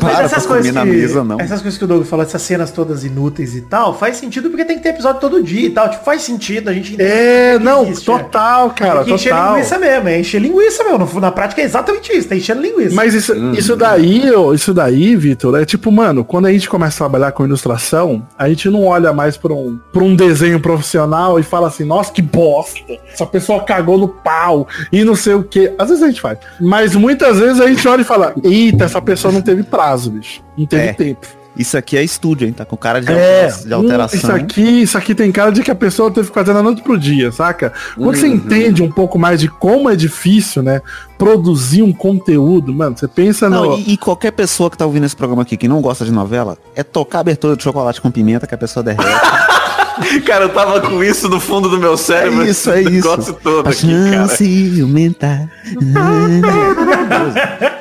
Mas essas coisas que, mesa, não. Essas coisas que o Douglas falou, essas cenas todas inúteis e tal, faz sentido porque tem que ter episódio todo dia e tal. Tipo, faz sentido, a gente É, não, existe, total, é. cara, tem que total. encher linguiça mesmo, é encher linguiça mesmo. Na prática é exatamente isso, tá enchendo linguiça. Mas isso, hum. isso daí, isso daí, Vitor, é tipo, mano, quando a gente começa a trabalhar com ilustração, a gente não olha mais pra um, pra um desenho profissional e fala assim, nossa, que bosta. Essa pessoa cagou no pau e não sei o que. Às vezes a gente faz. Mas muitas vezes a gente olha e fala, eita, essa pessoa não teve prazo, bicho. Não teve é. tempo. Isso aqui é estúdio, hein? Tá com cara de, É, de alteração. hum, isso aqui, isso aqui tem cara de que a pessoa teve que fazer da noite pro dia, saca? Quando você Uhum. entende um pouco mais de como é difícil, né, produzir um conteúdo, mano, você pensa no... Não, e, e qualquer pessoa que tá ouvindo esse programa aqui que não gosta de novela, é tocar a abertura de chocolate com pimenta que a pessoa derrete. Cara, eu tava com isso no fundo do meu cérebro. É isso, é isso. negócio todo a aqui, cara. chance de aumentar.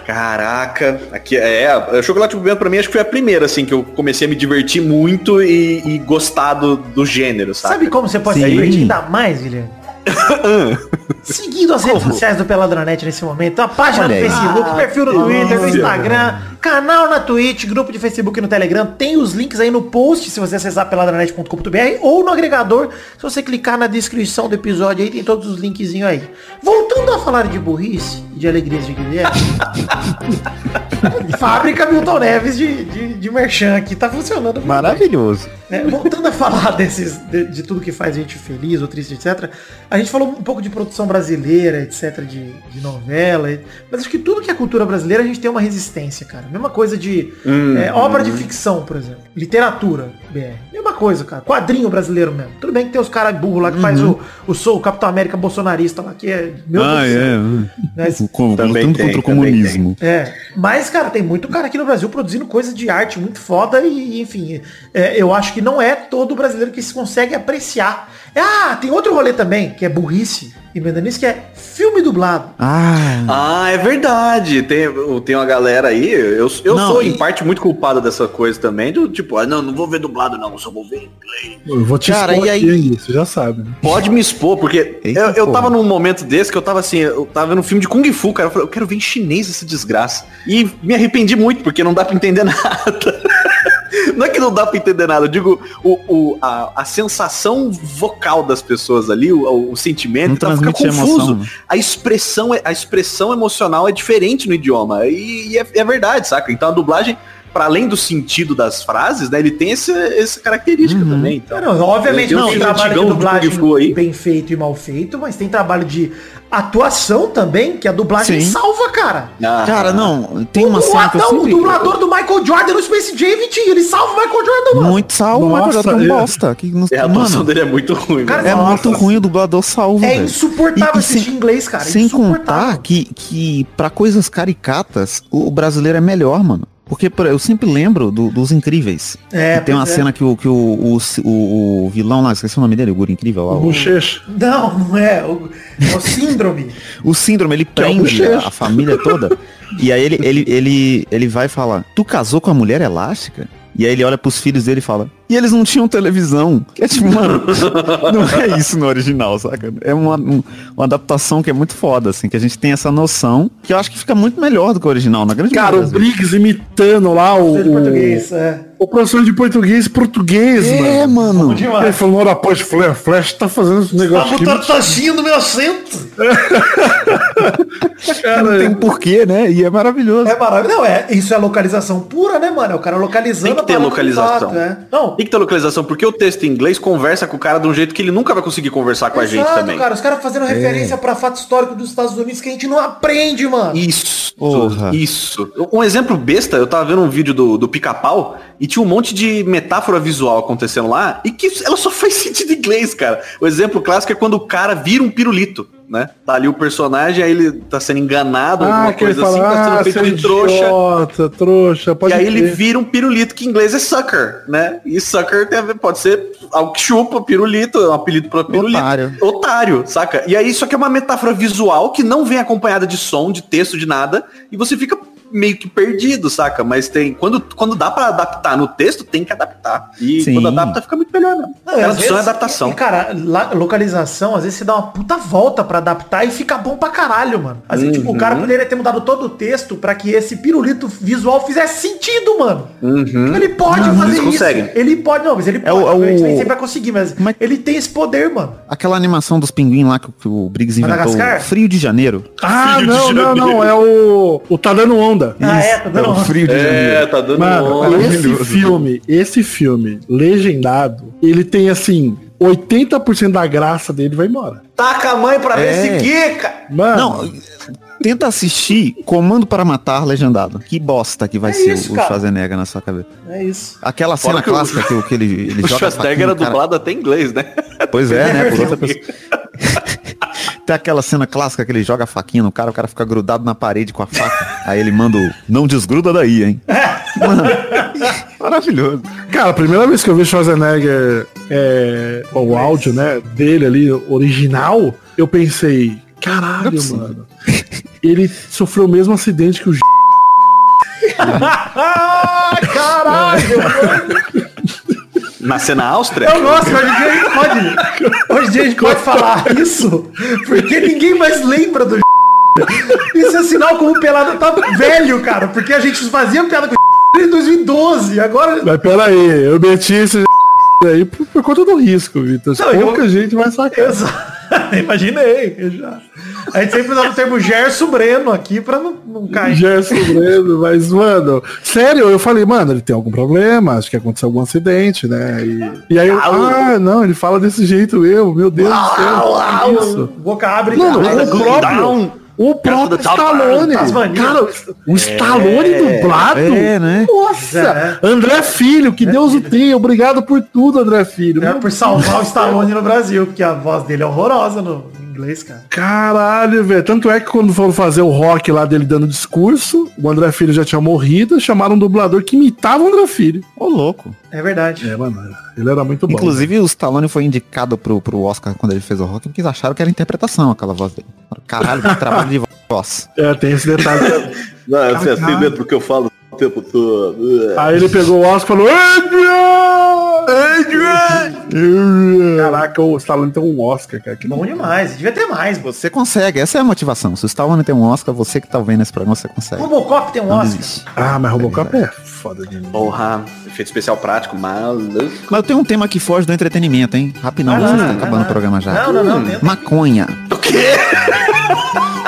Caraca, aqui é, o Chocolate Pimenta pra mim acho que foi a primeira assim que eu comecei a me divertir muito e, e gostar do, do gênero, sabe? Sabe como você pode Sim. se divertir ainda mais, Guilherme? Seguindo as redes sociais do Peladronete nesse momento, a página Olha do. Facebook, perfil no Twitter, no. Instagram, canal na Twitch, grupo de Facebook e no Telegram. Tem os links aí no post se você acessar peladranet.com.br ou no agregador, se você clicar na descrição do episódio aí, tem todos os linkzinhos aí. Voltando a falar de burrice e de alegrias de Guilherme. Fábrica Milton Neves de, de, de merchan aqui, tá funcionando. Maravilhoso. né? Voltando a falar desses, de, de tudo que faz a gente feliz ou triste, etc. A gente falou um pouco de produção brasileira, etc, de, de novela. Mas acho que tudo que é cultura brasileira a gente tem uma resistência, cara. Mesma coisa de é, obra de ficção, por exemplo. Literatura, BR. Mesma coisa, cara. Quadrinho brasileiro mesmo. Tudo bem que tem os caras burros lá que faz o, o Sou, o Capitão América bolsonarista lá, que é. Meu Deus do céu. Mas- O com- Também lutando tem, contra o também comunismo. é, mas, cara, tem muito cara aqui no Brasil produzindo coisa de arte muito foda e, enfim, é, eu acho que não é todo brasileiro que se consegue apreciar. Ah, tem outro rolê também, que é burrice e medanice, que é filme dublado. Ah, Ah, é verdade. Tem, tem uma galera aí, eu, eu Não, sou e- em parte muito culpado dessa coisa também, do tipo, ah, não, não vou ver dublado não, só vou ver em inglês. Eu vou te Cara, expor e aí- aqui, você já sabe, né? Pode me expor, porque Eita, eu, eu porra. tava num momento desse que eu tava assim, eu tava vendo um filme de Kung Fu, cara. Eu falei, eu quero ver em chinês essa desgraça. E me arrependi muito, porque não dá pra entender nada. Não é que não dá pra entender nada, eu digo, o, o- a, a sensação vocal das pessoas ali, o, o sentimento, tá, fica confuso. emoção, né? A expressão, é- a expressão emocional é diferente no idioma. E, e é, é verdade, saca? Então a dublagem, para além do sentido das frases, né, ele tem esse, essa característica também. Então. Não, obviamente um não tem trabalho de dublagem aí. bem feito e mal feito, mas tem trabalho de atuação também, que a dublagem Sim. salva, cara. Ah, Cara, não, tem uma o, cena que eu não, o sempre... dublador do Michael Jordan no Space Jam, ele salva o Michael Jordan, mano. Muito salvo, mas Nossa, já tão é. bosta. Que, não- é, a atuação mano, dele é muito ruim. Cara, é muito ruim o dublador salvo, É velho. insuportável E- e assistir sem- em inglês, cara. Sem insuportável. contar que, que para coisas caricatas, o brasileiro é melhor, mano. Porque por- eu sempre lembro do- dos Incríveis. É, Que tem uma é. cena que, o, que o, o, o- o vilão lá, esqueci o nome dele, o Guri Incrível lá. O O, bochecha. Não, não é. O, é o síndrome. o síndrome, ele é prende Bochecha. a, a família toda. e aí ele, ele, ele, ele vai falar, tu casou com a mulher elástica? E aí ele olha pros filhos dele e fala, e eles não tinham televisão. Que é tipo, mano, não é isso no original, saca? É uma, um- uma adaptação que é muito foda, assim, que a gente tem essa noção, que eu acho que fica muito melhor do que o original, na grande Cara, o. Briggs imitando lá o, Em português, é. o professor de português português, É, mano. mano. Ele falou, ora, pois, Flash, Flash tá fazendo esse negócio aqui. Tá toxinho no meu assento. Não tem porquê, né? E é maravilhoso. É maravilhoso. Não, é, isso é localização pura, né, mano? É o cara localizando Tem que ter localização. de fato, é. Não, Tem que ter localização, porque o texto em inglês conversa com o cara de um jeito que ele nunca vai conseguir conversar com a gente exato, também. cara. Os caras fazendo referência pra fato histórico dos Estados Unidos que a gente não aprende, mano. Isso, Porra. isso. Um exemplo besta, eu tava vendo um vídeo do, do pica-pau e tinha um monte de metáfora visual acontecendo lá e que ela só faz sentido em inglês, cara. O exemplo clássico é quando o cara vira um pirulito, né? Tá ali o personagem, aí ele tá sendo enganado, Ah, alguma coisa assim, fala, tá ah, sendo feito seu de trouxa. idiota, trouxa, pode E aí ele vira um pirulito, que em inglês é sucker, né? E sucker tem a ver, pode ser algo que chupa, pirulito, é um apelido para pirulito. Otário. Otário, saca? E aí isso aqui é uma metáfora visual que não vem acompanhada de som, de texto, de nada, e você fica meio que perdido, saca? Mas tem. Quando, quando dá pra adaptar no texto, tem que adaptar. E Sim. quando adapta, fica muito melhor mesmo. Não, e às Tradução é vezes- adaptação. E, cara, la- localização, às vezes você dá uma puta volta pra adaptar e fica bom pra caralho, mano. Às vezes, tipo, o Uhum. cara poderia ter mudado todo o texto pra que esse pirulito visual fizesse sentido, mano. Uhum. Ele pode Uhum. fazer isso. Ele pode, não, mas ele É pode. o- é o- A gente nem sempre vai conseguir, mas Mas- ele tem esse poder, mano. Aquela animação dos pinguins lá que, o- que o Briggs inventou, Madagascar? Frio de Janeiro. Ah, de não, não, não, Janeiro. é o... O Tá Dando Onda. Ah, é, tá dando o Frio de É, Janeiro. tá dando Mano, onda. esse filme, esse filme, legendado, ele tem assim, 80% da graça dele vai embora. Taca a mãe pra ver É. se quica. Mano, Não, Tenta assistir Comando para Matar legendado. Que bosta que vai É ser isso, o cara. Schwarzenegger na sua cabeça. É isso. Aquela cena que o- clássica que, o- que ele, ele O joga a Schwarzenegger faquinha era no cara. dublado até em inglês, né? Pois é, né? Por outra pessoa. Tem aquela cena clássica que ele joga a faquinha no cara, o cara fica grudado na parede com a faca. Aí ele manda o não desgruda daí, hein? Mano, maravilhoso. Cara, a primeira vez que eu vi Schwarzenegger, é, o áudio, né, dele ali, original, eu pensei, é caralho, possível. mano. Ele sofreu o mesmo acidente que o caralho! mano. Nascer na Áustria? Eu gosto, hoje em dia a gente pode. Hoje a gente pode falar isso, porque ninguém mais lembra do Isso é sinal como o pelado tá velho, cara. Porque a gente fazia piada com em 2012. Agora. Mas peraí, eu meti esse aí por, por conta do risco, Vitor. Não, eu- Pouca gente vai sacar. Exato. Imaginei. eu já. A gente sempre usava o termo Gerson Breno aqui pra não, não cair. Gerson Breno, mas, mano, sério, eu falei, mano, ele tem algum problema, acho que aconteceu algum acidente, né? E, e aí eu, ah, não, ele fala desse jeito mesmo, meu Deus do céu. Uau, uau, isso? boca abre. Não, abre. o próprio, o próprio Stallone. Cara, o Stallone dublado. É, né? Nossa! É. André Filho, que Deus o tenha. Obrigado por tudo, André Filho. É por salvar o Stallone no Brasil, porque a voz dele é horrorosa no inglês, cara. Caralho, velho. Tanto é que quando foram fazer o rock lá dele dando discurso, o André Filho já tinha morrido, chamaram um dublador que imitava o André Filho. Ô, louco. É verdade. É, mano, ele era muito bom. Inclusive, o Stallone foi indicado pro, pro Oscar quando ele fez o rock, porque eles acharam que era interpretação aquela voz dele. Caralho, que trabalho de voz. É, tem esse detalhe. também. Não, é assim, Caralho. mesmo porque eu falo tempo todo. Aí ele pegou o Oscar e falou, Adrian! Adrian! Caraca, o Stallone tem um Oscar, cara. Que Bom demais. Devia ter mais. Você consegue, essa é a motivação. Se o Stallone tem um Oscar, você que tá vendo esse programa, você consegue. Robocop tem um Não Oscar. desiste. Ah, mas Robocop é foda de Porra, efeito especial prático, maluco. Mas eu tenho um tema que foge do entretenimento, hein? Rapidão, vocês estão acabando o programa já. Não, não, não, tenta. Maconha. O quê?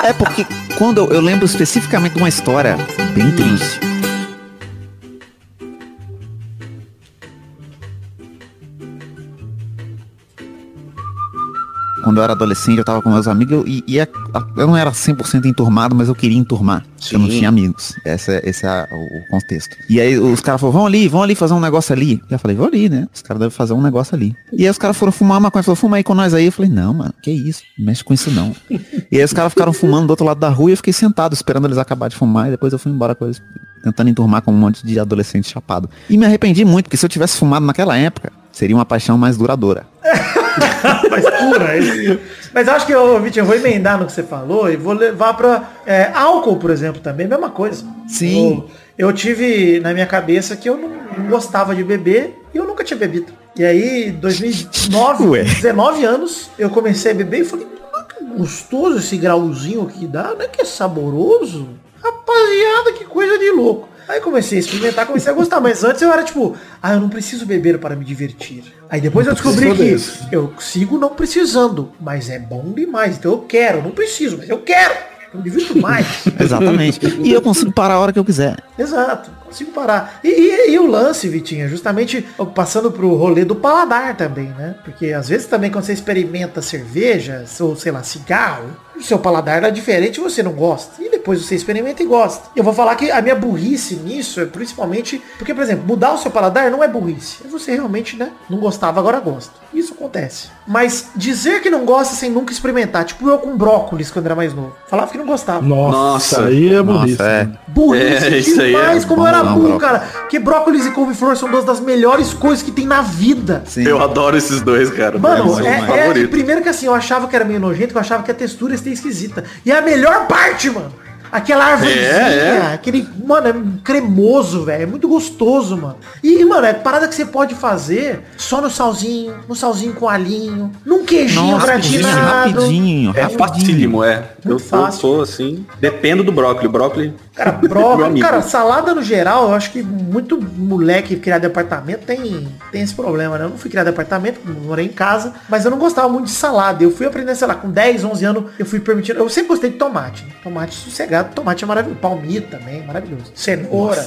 É porque quando eu, eu lembro especificamente de uma história bem triste. Quando eu era adolescente, eu tava com meus amigos e, e a- eu não era 100% enturmado, mas eu queria enturmar. Eu não tinha amigos. Esse é, esse é o o contexto. E aí os caras falaram, vão ali, vão ali fazer um negócio ali. E eu falei, vou ali, né? Os caras devem fazer um negócio ali. E aí os caras foram fumar maconha. Falou, fuma aí com nós aí. Eu falei, não, mano, que isso? Não mexe com isso não. e aí os caras ficaram fumando do outro lado da rua e eu fiquei sentado esperando eles acabar de fumar. E depois eu fui embora com eles, tentando enturmar com um monte de adolescente chapado. E me arrependi muito, porque se eu tivesse fumado naquela época, seria uma paixão mais duradoura. Mas pura. isso. Mas acho que, ô, Vitinho, eu vou emendar no que você falou e vou levar pra é, álcool, por exemplo, também, mesma coisa. Sim. Eu, eu tive na minha cabeça que eu não, não gostava de beber e eu nunca tinha bebido. E aí, 2009, Ué. 19 anos, eu comecei a beber e falei, "Ah, que gostoso esse grauzinho que dá, né? Que é saboroso. Rapaziada, que coisa de louco. Aí comecei a experimentar, comecei a gostar, mas antes eu era tipo, ah, eu não preciso beber para me divertir. Aí depois eu descobri que desse. eu sigo não precisando, mas é bom demais. Então eu quero, não preciso, mas eu quero. Eu me divirto mais. Exatamente. e eu consigo parar a hora que eu quiser. Exato, consigo parar. E, e- e o lance, Vitinho, justamente passando pro rolê do paladar também, né? Porque às vezes também quando você experimenta cerveja, ou sei lá, cigarro, o seu paladar é diferente e você não gosta. E depois você experimenta e gosta. Eu vou falar que a minha burrice nisso é principalmente porque, por exemplo, mudar o seu paladar não é burrice. É você realmente, né, não gostava, agora gosta. Isso acontece. Mas dizer que não gosta sem nunca experimentar, tipo eu com brócolis quando era mais novo. Falava que não gostava. Nossa, Nossa. aí é Nossa, burrice. é. né? Burrice É, isso aí é demais, como bom, eu era não, burro, brócolis. cara. Que brócolis e couve-flor são duas das melhores coisas que tem na vida. Sim. Eu adoro esses dois, cara. Mano, é, é- favoritos. primeiro que assim, eu achava que era meio nojento, que eu achava que a textura ia ser esquisita. E é a melhor parte, mano. Aquela árvorezinha, É, é. aquele, mano, é cremoso, velho. É muito gostoso, mano. E, mano, é parada que você pode fazer só no salzinho, no salzinho com alhinho, num queijinho Nossa, gratinado. rapidinho, É rapidinho. facílimo, é. Eu, eu fácil. sou assim. Dependo do brócolis. Brócolis. Cara, brócolis, cara, salada no geral, eu acho que muito moleque criado em apartamento tem, tem esse problema, né? Eu não fui criado em apartamento, morei em casa, mas eu não gostava muito de salada. Eu fui aprender, sei lá, com 10, 11 anos, eu fui permitindo. Eu sempre gostei de tomate, né? Tomate sossegado, tomate é maravilhoso. Palmito também, maravilhoso. Cenoura.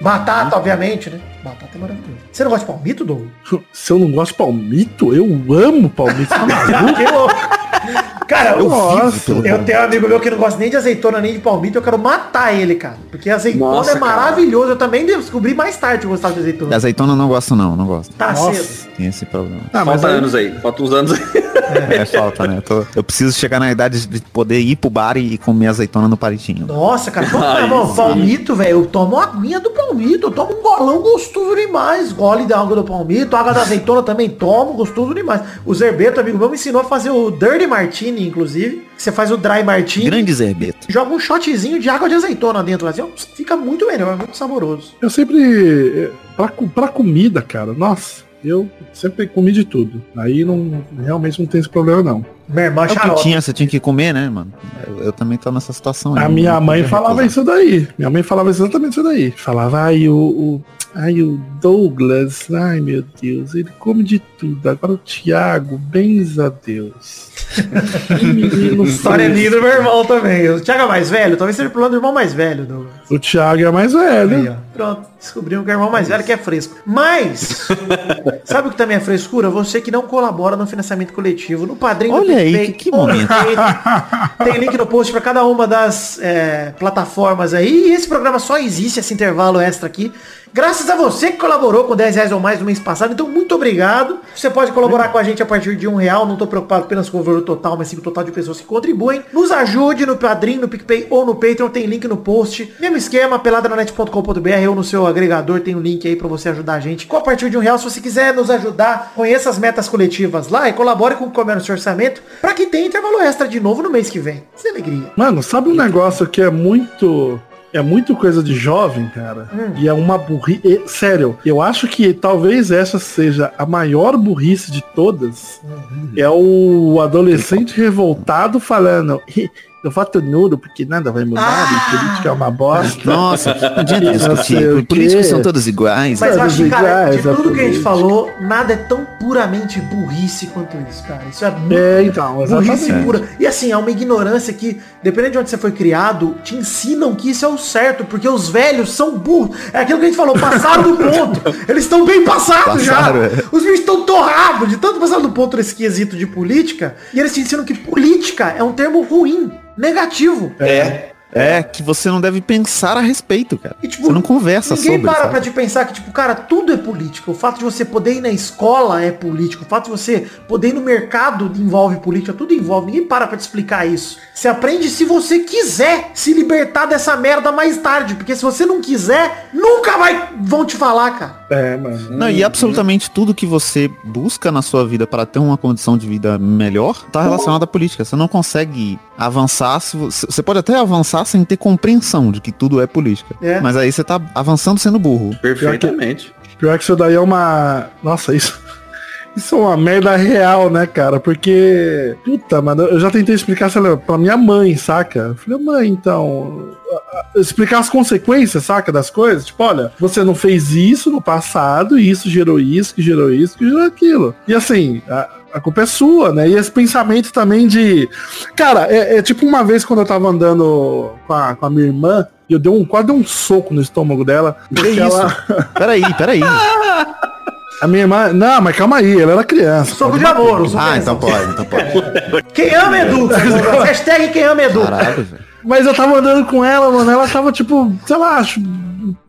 Batata, obviamente, né? Batata é maravilhoso. Você não gosta de palmito, Douglas? Se eu não gosto de palmito, eu amo palmito. Tá maluco? Cara, eu, eu, eu tenho um amigo meu que não gosta nem de azeitona nem de palmito, eu quero matar ele, cara. Porque azeitona Nossa, é maravilhoso. Cara. Eu também descobri mais tarde que eu gostava de azeitona. De azeitona eu não gosto não, não gosto. Tá Nossa. cedo. Tem esse problema. Ah, falta aí... anos aí, falta uns anos aí. É, é falta, né? Eu, tô, eu, preciso chegar na idade de poder ir pro bar e, comer azeitona no palitinho. Nossa, cara, Ai, mano, palmito, velho. Eu tomo a aguinha do palmito, eu tomo um golão gostoso demais. Gole da água do palmito, água da azeitona também tomo, gostoso demais. O Zerbeto, amigo meu, me ensinou a fazer o Dirty Martini, inclusive. Você faz o Dry Martini. Grande Zerbeto. Joga um shotzinho de água de azeitona dentro, assim, fica muito melhor, muito saboroso. Eu sempre, pra, pra comida, cara, nossa eu sempre comi de tudo. Aí não realmente não tem esse problema não. Meu irmão, é o que tinha, você tinha que comer, né, mano? Eu, eu também tô nessa situação. A minha mãe falava isso daí. Minha mãe falava exatamente isso daí. Falava, ai, o, o Ai, o Douglas, ai meu Deus, ele come de tudo. Agora o Thiago, bens a Deus. menino História linda do meu irmão também. O Thiago é mais velho? Talvez seja o problema do irmão mais velho, Douglas. O Thiago é mais velho. Aí, Pronto, descobrimos que é o irmão mais velho que é fresco. Mas, sabe o que também é frescura? Você que não colabora no financiamento coletivo, no padrinho Olha aí, PicPay, que, que momento. Tem link no post para cada uma das é, plataformas aí. E esse programa só existe, esse intervalo extra aqui, Graças a você que colaborou com 10 reais ou mais no mês passado. Então, muito obrigado. Você pode colaborar com a gente a partir de um real. Não estou preocupado apenas com o valor total, mas sim com o total de pessoas que contribuem. Nos ajude no Padrim, no PicPay ou no Patreon. Tem link no post. Mesmo esquema, peladranet.com.br ou no seu agregador tem um link aí para você ajudar a gente. Com a partir de um real, se você quiser nos ajudar, conheça as metas coletivas lá e colabore com o Comércio Orçamento para que tenha intervalo extra de novo no mês que vem. Isso é alegria. Mano, sabe um negócio que é muito é muito coisa de jovem, cara. Hum. E é uma burrice. Sério, eu acho que talvez essa seja a maior burrice de todas. Uhum. É o adolescente revoltado falando. Eu voto nulo porque nada vai mudar ah! e política é uma bosta. Nossa, não adianta discutir. Políticos são todos iguais. Mas eu acho que, cara, de tudo que a gente falou, nada é tão puramente burrice quanto isso, cara. Isso é muito é, então, burrice pura. E assim, é uma ignorância que, dependendo de onde você foi criado, te ensinam que isso é o certo, porque os velhos são burros. É aquilo que a gente falou, passaram do ponto. Eles estão bem passados já. É. Os bichos estão torrados de tanto passar do ponto nesse quesito de política, e eles te ensinam que política é um termo ruim negativo. É. É, que você não deve pensar a respeito, cara. E, tipo, você não conversa ninguém sobre. Ninguém para sabe? pra te pensar que, tipo, cara, tudo é político. O fato de você poder ir na escola é político. O fato de você poder ir no mercado envolve política. Tudo envolve. Ninguém para pra te explicar isso. Você aprende se você quiser se libertar dessa merda mais tarde. Porque se você não quiser, nunca vai vão te falar, cara. É, mano. Não, e absolutamente tudo que você busca na sua vida para ter uma condição de vida melhor tá relacionado à política. Você não consegue avançar. Se você, você pode até avançar sem ter compreensão de que tudo é política. É. Mas aí você tá avançando sendo burro. Perfeitamente. Pior que, pior que isso daí é uma. Nossa, isso. Isso é uma merda real, né, cara? Porque. Puta, mano, eu já tentei explicar sei pra minha mãe, saca? Eu falei, mãe, então. Explicar as consequências, saca, das coisas. Tipo, olha, você não fez isso no passado, e isso gerou isso, que gerou isso, que gerou aquilo. E assim, a, a culpa é sua, né? E esse pensamento também de. Cara, é, é tipo uma vez quando eu tava andando com a, com a minha irmã, e eu dei um, quase dei um soco no estômago dela. Que isso? Ela... Peraí, peraí. A minha irmã. Não, mas calma aí, ela era criança. Soco de amor, Ah, então pode, então pode. Quem ama educa. Hashtag quem ama educa. Caralho, mas eu tava andando com ela, mano. Ela tava tipo, sei lá, acho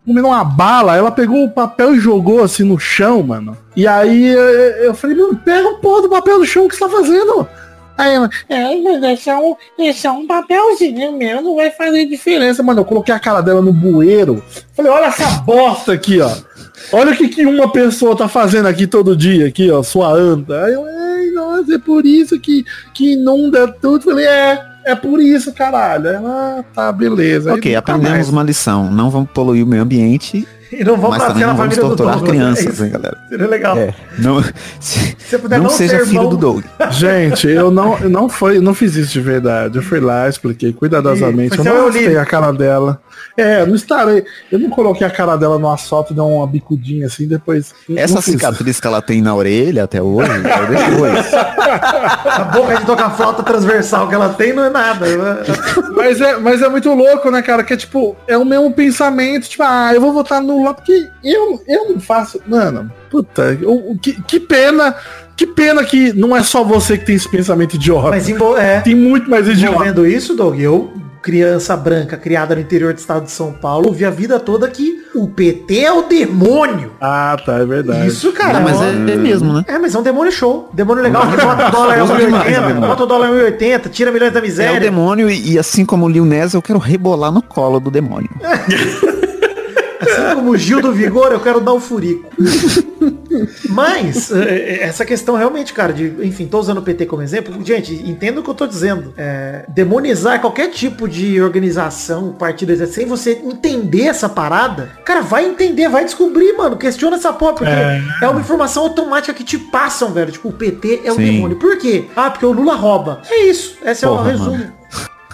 comendo uma bala, ela pegou o papel e jogou assim no chão, mano. E aí eu, falei, mano, pega o porra do papel do chão que você tá fazendo. Aí ela, é, mas é só, um, é um papelzinho meu, não vai fazer diferença. Mano, eu coloquei a cara dela no bueiro. Falei, olha essa bosta aqui, ó. Olha o que, que uma pessoa tá fazendo aqui todo dia, aqui, ó, sua anta. Aí eu, nossa, é por isso que, que inunda tudo. Falei, é, é por isso, caralho. Ela tá, beleza. Ok, aprendemos uma lição. Não vamos poluir o meio ambiente. E não vamos mas não vamos torturar Doug, crianças, é hein, galera. Seria legal. É, não, se, se não, não seja filho irmão... do Doug. Gente, eu não, eu não, foi, não fiz isso de verdade. Eu fui lá, expliquei cuidadosamente. eu não mostrei a cara dela. É, não estarei. Eu não coloquei a cara dela no asfalto e dei uma bicudinha assim, depois. Essa cicatriz que ela tem na orelha até hoje, é depois. a boca de tocar flauta transversal que ela tem não é nada. mas, é, mas é muito louco, né, cara? Que é tipo, é o mesmo pensamento, tipo, ah, eu vou votar no lá porque eu, eu não faço. Mano, puta, o, que, que pena Que pena que não é só você que tem esse pensamento idiota. Mas é. Tem muito mais idiota. vendo isso, Doug, eu criança branca criada no interior do estado de São Paulo, vi a vida toda que o PT é o demônio. Ah, tá, é verdade. Isso, cara. Não, mas é, é, mesmo, né? É, mas é um demônio show. Demônio legal que bota o dólar em 1,80, bota o dólar em 1,80, tira milhões da miséria. É o demônio e, e assim como o Lil Ness, eu quero rebolar no colo do demônio. Assim como o Gil do Vigor, eu quero dar o furico. Mas, é, é, essa questão realmente, cara, de, enfim, tô usando o PT como exemplo. Gente, entenda o que eu tô dizendo. É, demonizar qualquer tipo de organização, partido, sem você entender essa parada, cara, vai entender, vai descobrir, mano. Questiona essa porra, porque é, é uma informação automática que te passam, velho. Tipo, o PT é o Sim. demônio. Por quê? Ah, porque o Lula rouba. É isso. Esse Porra, é o resumo. Mano.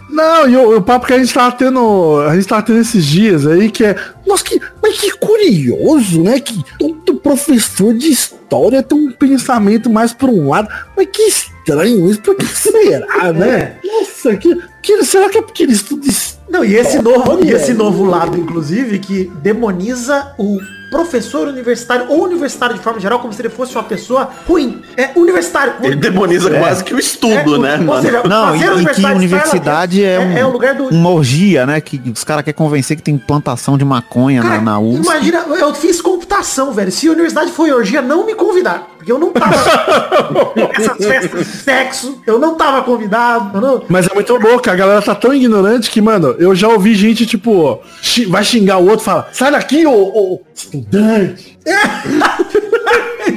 Não, e o, o, papo que a gente tava tendo. A gente tava tendo esses dias aí, que é. Nossa, que, mas que curioso, né? Que todo professor de história tem um pensamento mais por um lado. Mas que estranho isso, por que será, né? É. Nossa, que, que, será que é porque eles estudam Não, e esse novo, e esse novo lado, inclusive, que demoniza o professor universitário ou universitário de forma geral como se ele fosse uma pessoa ruim. É universitário. Ele demoniza é. quase que o estudo, é, né? Ou seja, não, e, e que universidade é, um, é, um lugar do... uma orgia, né? Que os caras querem convencer que tem plantação de maconha cara, na, na USP. Imagina, eu fiz computação, velho. Se a universidade foi orgia, não me convidar. Porque eu não tava essas festas de sexo, eu não tava convidado. Não... Mas é muito louco, a galera tá tão ignorante que, mano, eu já ouvi gente, tipo, vai xingar o outro, fala, sai daqui, ô, ô estudante.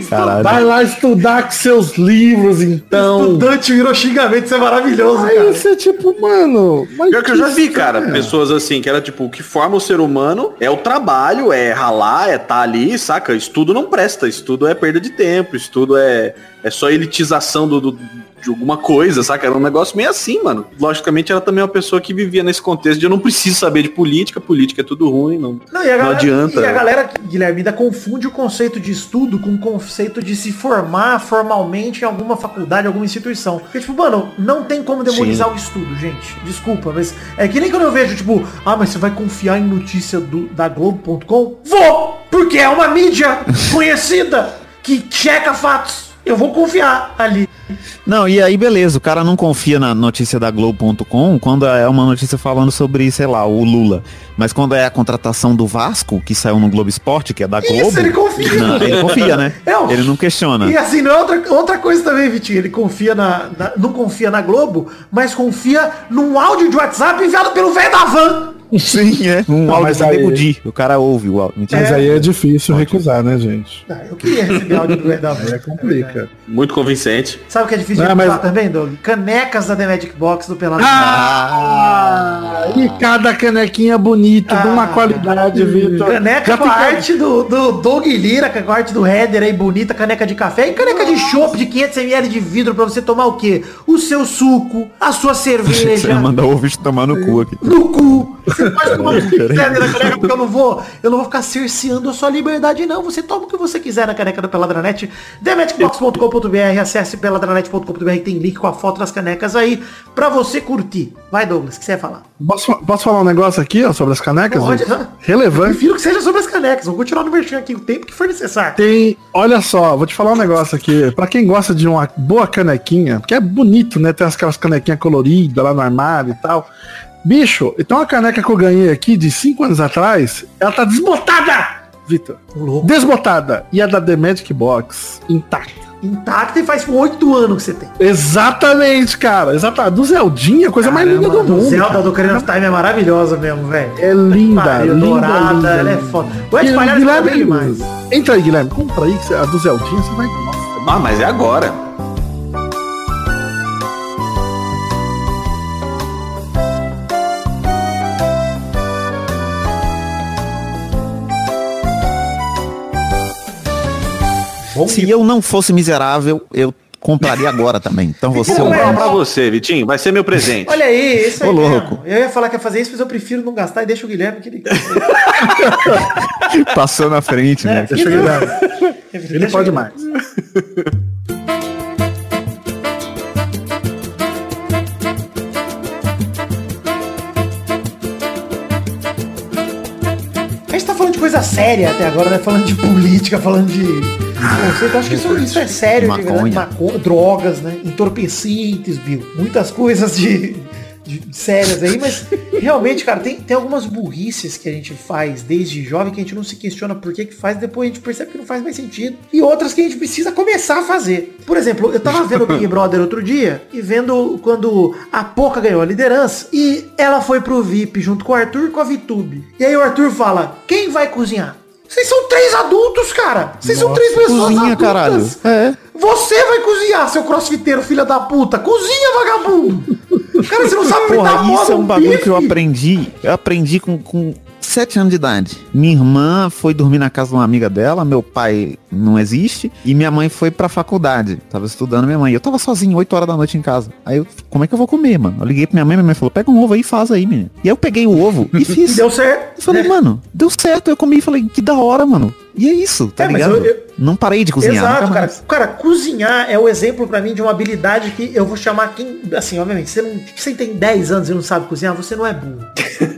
Caralho. Vai lá estudar com seus livros, então. Estudante virou xingamento, isso é maravilhoso, Aí cara. Isso é tipo, mano. Pior que eu já vi, cara, é. pessoas assim, que era tipo, o que forma o ser humano é o trabalho, é ralar, é tá ali, saca? Estudo não presta, estudo é perda de tempo, estudo é, é só elitização do, do de alguma coisa, saca? Era um negócio meio assim, mano. Logicamente, ela também é uma pessoa que vivia nesse contexto de eu não preciso saber de política, política é tudo ruim, não, não, galera, não adianta. E a galera, Guilherme, ainda confunde o conceito de estudo com o conceito de se formar formalmente em alguma faculdade, alguma instituição. Porque, tipo, mano, não tem como demonizar Sim. o estudo, gente. Desculpa, mas é que nem quando eu vejo, tipo, ah, mas você vai confiar em notícia do, da Globo.com? Vou! Porque é uma mídia conhecida que checa fatos. Eu vou confiar ali. Não, e aí beleza, o cara não confia na notícia da Globo.com quando é uma notícia falando sobre, sei lá, o Lula. Mas quando é a contratação do Vasco, que saiu no Globo Esporte, que é da Globo. Isso, ele confia. Não, ele confia, né? É, ele não questiona. E assim, não é outra, outra coisa também, Vitinho. Ele confia na, na, Não confia na Globo, mas confia num áudio de WhatsApp enviado pelo velho da van. Sim, é. Um não, áudio do aí... Di. O cara ouve o áudio. Mas é. aí é difícil recusar, né, gente? Ah, eu queria receber áudio do da É complica. Muito convincente. Sabe o que é difícil não, de mas... também, Doug? Canecas da The Magic Box do Pelado. Ah! E cada canequinha bonita, ah, de uma qualidade, Vitor. Caneca com a arte do, do Doug Lira, com a arte do Header aí, bonita, caneca de café. E caneca de chopp de 500ml de vidro pra você tomar o quê? O seu suco, a sua cerveja. Você mandar o ouvinte tomar no cu aqui. No cu. Você pode tomar o que quiser na caneca, porque eu não vou, eu não vou ficar cerceando a sua liberdade, não. Você toma o que você quiser na caneca do Peladranet. Thematicbox.com.br, acesse peladranet.com.br, tem link com a foto das canecas aí pra você curtir. Vai, Douglas, o que você ia falar? Posso, posso falar um negócio aqui, ó, sobre as canecas? Pode, Relevante. Eu prefiro que seja sobre as canecas. Vou continuar no merchan aqui o tempo que for necessário. Tem, olha só, vou te falar um negócio aqui. Pra quem gosta de uma boa canequinha, que é bonito, né? Tem aquelas canequinhas coloridas lá no armário e tal. Bicho, então a caneca que eu ganhei aqui de 5 anos atrás, ela tá desbotada, Vitor. Desbotada. E a da The Magic Box, intacta. Intacta e faz 8 anos que você tem. Exatamente, cara. Exatamente. Do Zeldinha, a coisa Caramba, mais linda do, do mundo. Zelda cara. do Ocarina of Time é maravilhosa mesmo, velho. É linda, Pariu, linda, dourada, linda, ela é foda. Vai espalhar Guilherme, demais. Entra aí, Guilherme. Compra aí, a do Zeldinha você vai... Nossa, ah, mas é agora. Se eu não fosse miserável, eu compraria agora também. Então você é um pra você, Vitinho. Vai ser meu presente. Olha aí, isso aí. Louco. Eu ia falar que ia fazer isso, mas eu prefiro não gastar e deixa o Guilherme que ele. Passou na frente, né? É, deixa o Guilherme. Ele deixa pode mais. A gente tá falando de coisa séria até agora, né? Falando de política, falando de Você acha que isso, isso é sério? Maconha, drogas, né? Entorpecentes, viu? Muitas coisas de de, sérias aí, mas realmente, cara, tem, tem algumas burrices que a gente faz desde jovem que a gente não se questiona por que que faz, depois a gente percebe que não faz mais sentido. E outras que a gente precisa começar a fazer. Por exemplo, eu tava vendo o Big Brother outro dia e vendo quando a Poca ganhou a liderança e ela foi pro VIP junto com o Arthur e com a VTube. E aí o Arthur fala, quem vai cozinhar? Vocês são três adultos, cara. Vocês são três pessoas cozinha, adultas. caralho. É. Você vai cozinhar, seu crossfiteiro, filha da puta. Cozinha, vagabundo. Cara, você não sabe Porra, isso é um bagulho bife. que eu aprendi. Eu aprendi com, com sete anos de idade. Minha irmã foi dormir na casa de uma amiga dela, meu pai não existe, e minha mãe foi pra faculdade. Tava estudando minha mãe. Eu tava sozinho, 8 horas da noite em casa. Aí eu, como é que eu vou comer, mano? Eu liguei pra minha mãe, minha mãe falou, pega um ovo aí e faz aí, menino. E aí eu peguei o ovo e fiz. Deu certo. Eu falei, mano, deu certo. Eu comi e falei, que da hora, mano. E é isso, tá é, ligado? Eu, eu... Não parei de cozinhar. Exato, cara. Cara, cozinhar é o exemplo para mim de uma habilidade que eu vou chamar quem. Assim, obviamente, você, não, você tem 10 anos e não sabe cozinhar, você não é burro.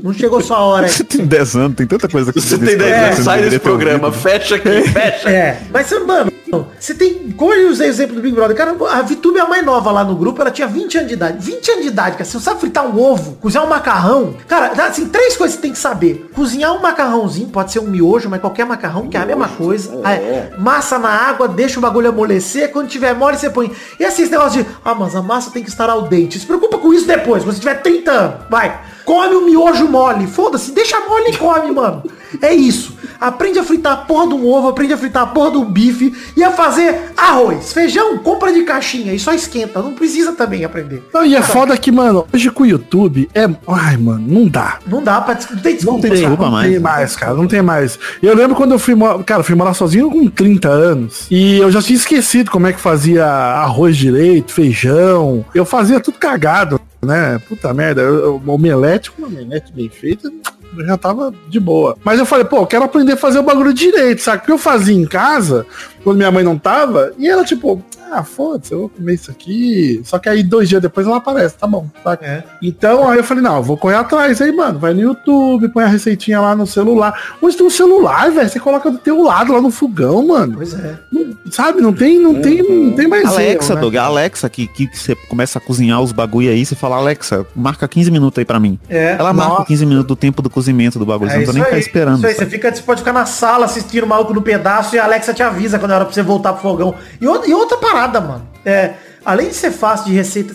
Não chegou sua hora. você tem 10 anos, tem tanta coisa que você tem 10 anos, sai desse programa, fecha aqui, fecha. É, mas mano, você tem. Como eu usei o exemplo do Big Brother, cara, a Vitube é a mais nova lá no grupo, ela tinha 20 anos de idade. 20 anos de idade, cara. Você não sabe fritar um ovo, cozinhar um macarrão. Cara, assim, três coisas que você tem que saber. Cozinhar um macarrãozinho, pode ser um miojo, mas qualquer macarrão, que é a mesma coisa. É. Massa na água, deixa o bagulho amolecer. Quando tiver mole, você põe. E assim, esse negócio de, ah, mas a massa tem que estar ao dente. Se preocupa com isso depois, quando você tiver 30 anos. Vai. Come o miojo mole. Foda-se, deixa mole e come, mano. É isso. Aprende a fritar a porra de um ovo, aprende a fritar a porra do bife e a fazer arroz. Feijão, compra de caixinha e só esquenta. Não precisa também aprender. Não, e é foda que, mano, hoje com o YouTube é. Ai, mano, não dá. Não dá pra. Não tem desculpa, não tem, desculpa mais. Não tem mais, cara. Não tem mais. Eu lembro quando eu fui morar. Cara, eu fui morar sozinho com 30 anos. E eu já tinha esquecido como é que fazia arroz direito, feijão. Eu fazia tudo cagado né? Puta merda, o omelete, uma omelete bem feita, eu já tava de boa. Mas eu falei, pô, eu quero aprender a fazer o bagulho direito, sabe? Porque eu fazia em casa, quando minha mãe não tava, e ela, tipo, ah, foda-se, eu vou comer isso aqui. Só que aí dois dias depois ela aparece, tá bom. Tá? É. Então aí eu falei, não, eu vou correr atrás aí, mano. Vai no YouTube, põe a receitinha lá no celular. Hoje tem um celular, velho. Você coloca do teu lado lá no fogão, mano. Pois é. Não, sabe, não tem, não tem, não tem mais. Alexa, erro, né? Doug, Alexa, que, que você começa a cozinhar os bagulho aí, você fala, Alexa, marca 15 minutos aí pra mim. É. Ela Nossa. marca 15 minutos do tempo do cozimento do bagulho. É, você não tá nem ficar esperando. Isso aí, você, fica, você pode ficar na sala assistindo o maluco no pedaço e a Alexa te avisa quando é hora pra você voltar pro fogão. E, e outra parada, mano. É, além de ser fácil de receita,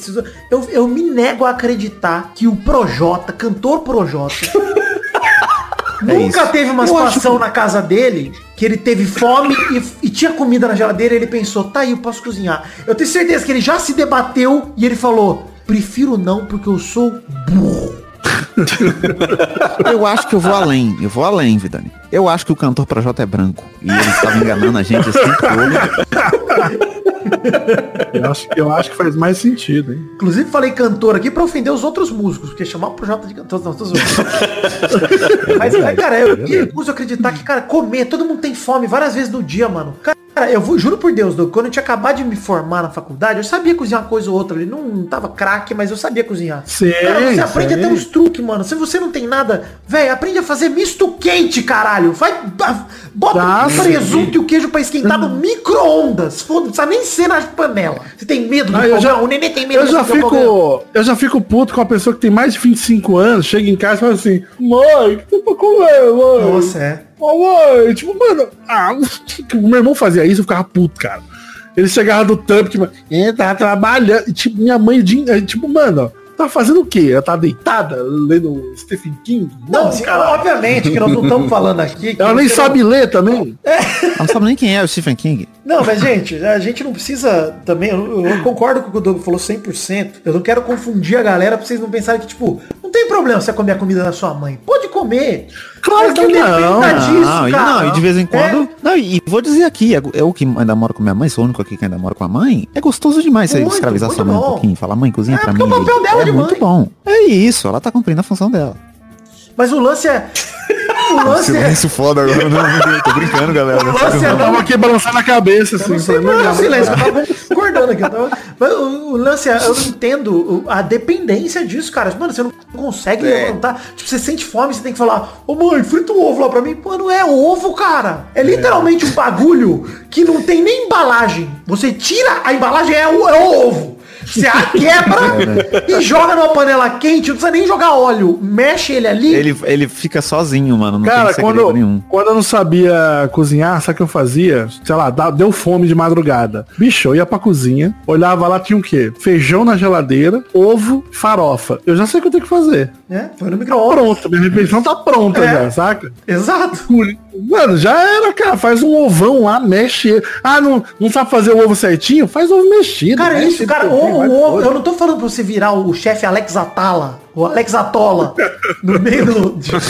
eu, eu me nego a acreditar que o Projota, cantor Projota, é nunca isso. teve uma situação na casa dele que ele teve fome e, e, tinha comida na geladeira e ele pensou, tá aí, eu posso cozinhar. Eu tenho certeza que ele já se debateu e ele falou, prefiro não porque eu sou burro. eu acho que eu vou além. Eu vou além, Vidani. Eu acho que o cantor Projota é branco. E ele estava enganando a gente todo. eu, acho, eu acho que faz mais sentido, hein? Inclusive falei cantor aqui pra ofender os outros músicos, porque chamar o projeto de cantor, não, tô zoando. Mas, cara, eu, eu recuso acreditar que, cara, comer, todo mundo tem fome várias vezes no dia, mano. Cara, Cara, eu vou, juro por Deus, Doug, quando eu tinha acabado de me formar na faculdade, eu sabia cozinhar uma coisa ou outra ali. Não, não tava craque, mas eu sabia cozinhar. Sim, cara, você aprende até uns truques, mano. Se você não tem nada, velho, aprende a fazer misto quente, caralho. Vai, bota tá, o presunto e o queijo pra esquentar no micro-ondas. Foda, não precisa nem ser na panela. Você tem medo do fogão? Já, o neném tem medo eu já fico Eu já fico puto com a pessoa que tem mais de 25 anos, chega em casa e fala assim, mãe, que tem pra comer, mãe? Nossa, é. Oh, tipo, mano, ah, o meu irmão fazia isso, eu ficava puto, cara. Ele chegava do tampo, tipo, ele tá trabalhando. E, tipo, minha mãe, tipo, mano, tá fazendo o quê? Ela tá deitada lendo Stephen King? Não, Sim, obviamente que nós não estamos falando aqui. Ela nem sabe não... ler também. É. Ela não sabe nem quem é o Stephen King. Não, mas gente, a gente não precisa também. Eu, eu concordo com o que o Doug falou 100%. Eu não quero confundir a galera pra vocês não pensarem que, tipo, não tem problema você comer a comida da sua mãe. Pode comer. Claro que não. Disso, não, não, e de vez em quando. É. Não, e vou dizer aqui, eu é, é que ainda moro com minha mãe, sou o único aqui que ainda mora com a mãe. É gostoso demais muito, você escravizar sua mãe um pouquinho. Falar, mãe, cozinha é, pra mim. O papel dela é, de muito mãe. bom. É isso, ela tá cumprindo a função dela. Mas o lance é. Lance é. Silêncio foda agora, não, não, tô brincando, galera. O lance é Eu tava aqui balançando a cabeça, assim. Sei, mano, silêncio, eu tava concordando aqui. Tava... Mas o, o lance é, eu não entendo a dependência disso, cara. Mano, você não consegue levantar. Tipo, você sente fome, você tem que falar, ô mãe, frita um ovo lá pra mim. Pô, não é ovo, cara. É literalmente um bagulho que não tem nem embalagem. Você tira a embalagem, é o, é o ovo. Você a quebra e joga numa panela quente, não precisa nem jogar óleo. Mexe ele ali. Ele, ele fica sozinho, mano. Não Cara, tem segredo quando, nenhum. quando eu não sabia cozinhar, sabe o que eu fazia? Sei lá, deu fome de madrugada. Bicho, eu ia pra cozinha, olhava lá, tinha o quê? Feijão na geladeira, ovo, farofa. Eu já sei o que eu tenho que fazer. né? Foi no micro-ondas. Pronto, minha refeição tá pronta É. já, saca? Exato. Mano, já era, cara. Faz um ovão lá, mexe. Ah, não, não sabe fazer o ovo certinho? Faz ovo mexido. Cara, mexe isso, cara, também, o, vai o- o- todo. eu não tô falando pra você virar o chefe Alex Atala, o Alex Atola, no meio do, de, de hoje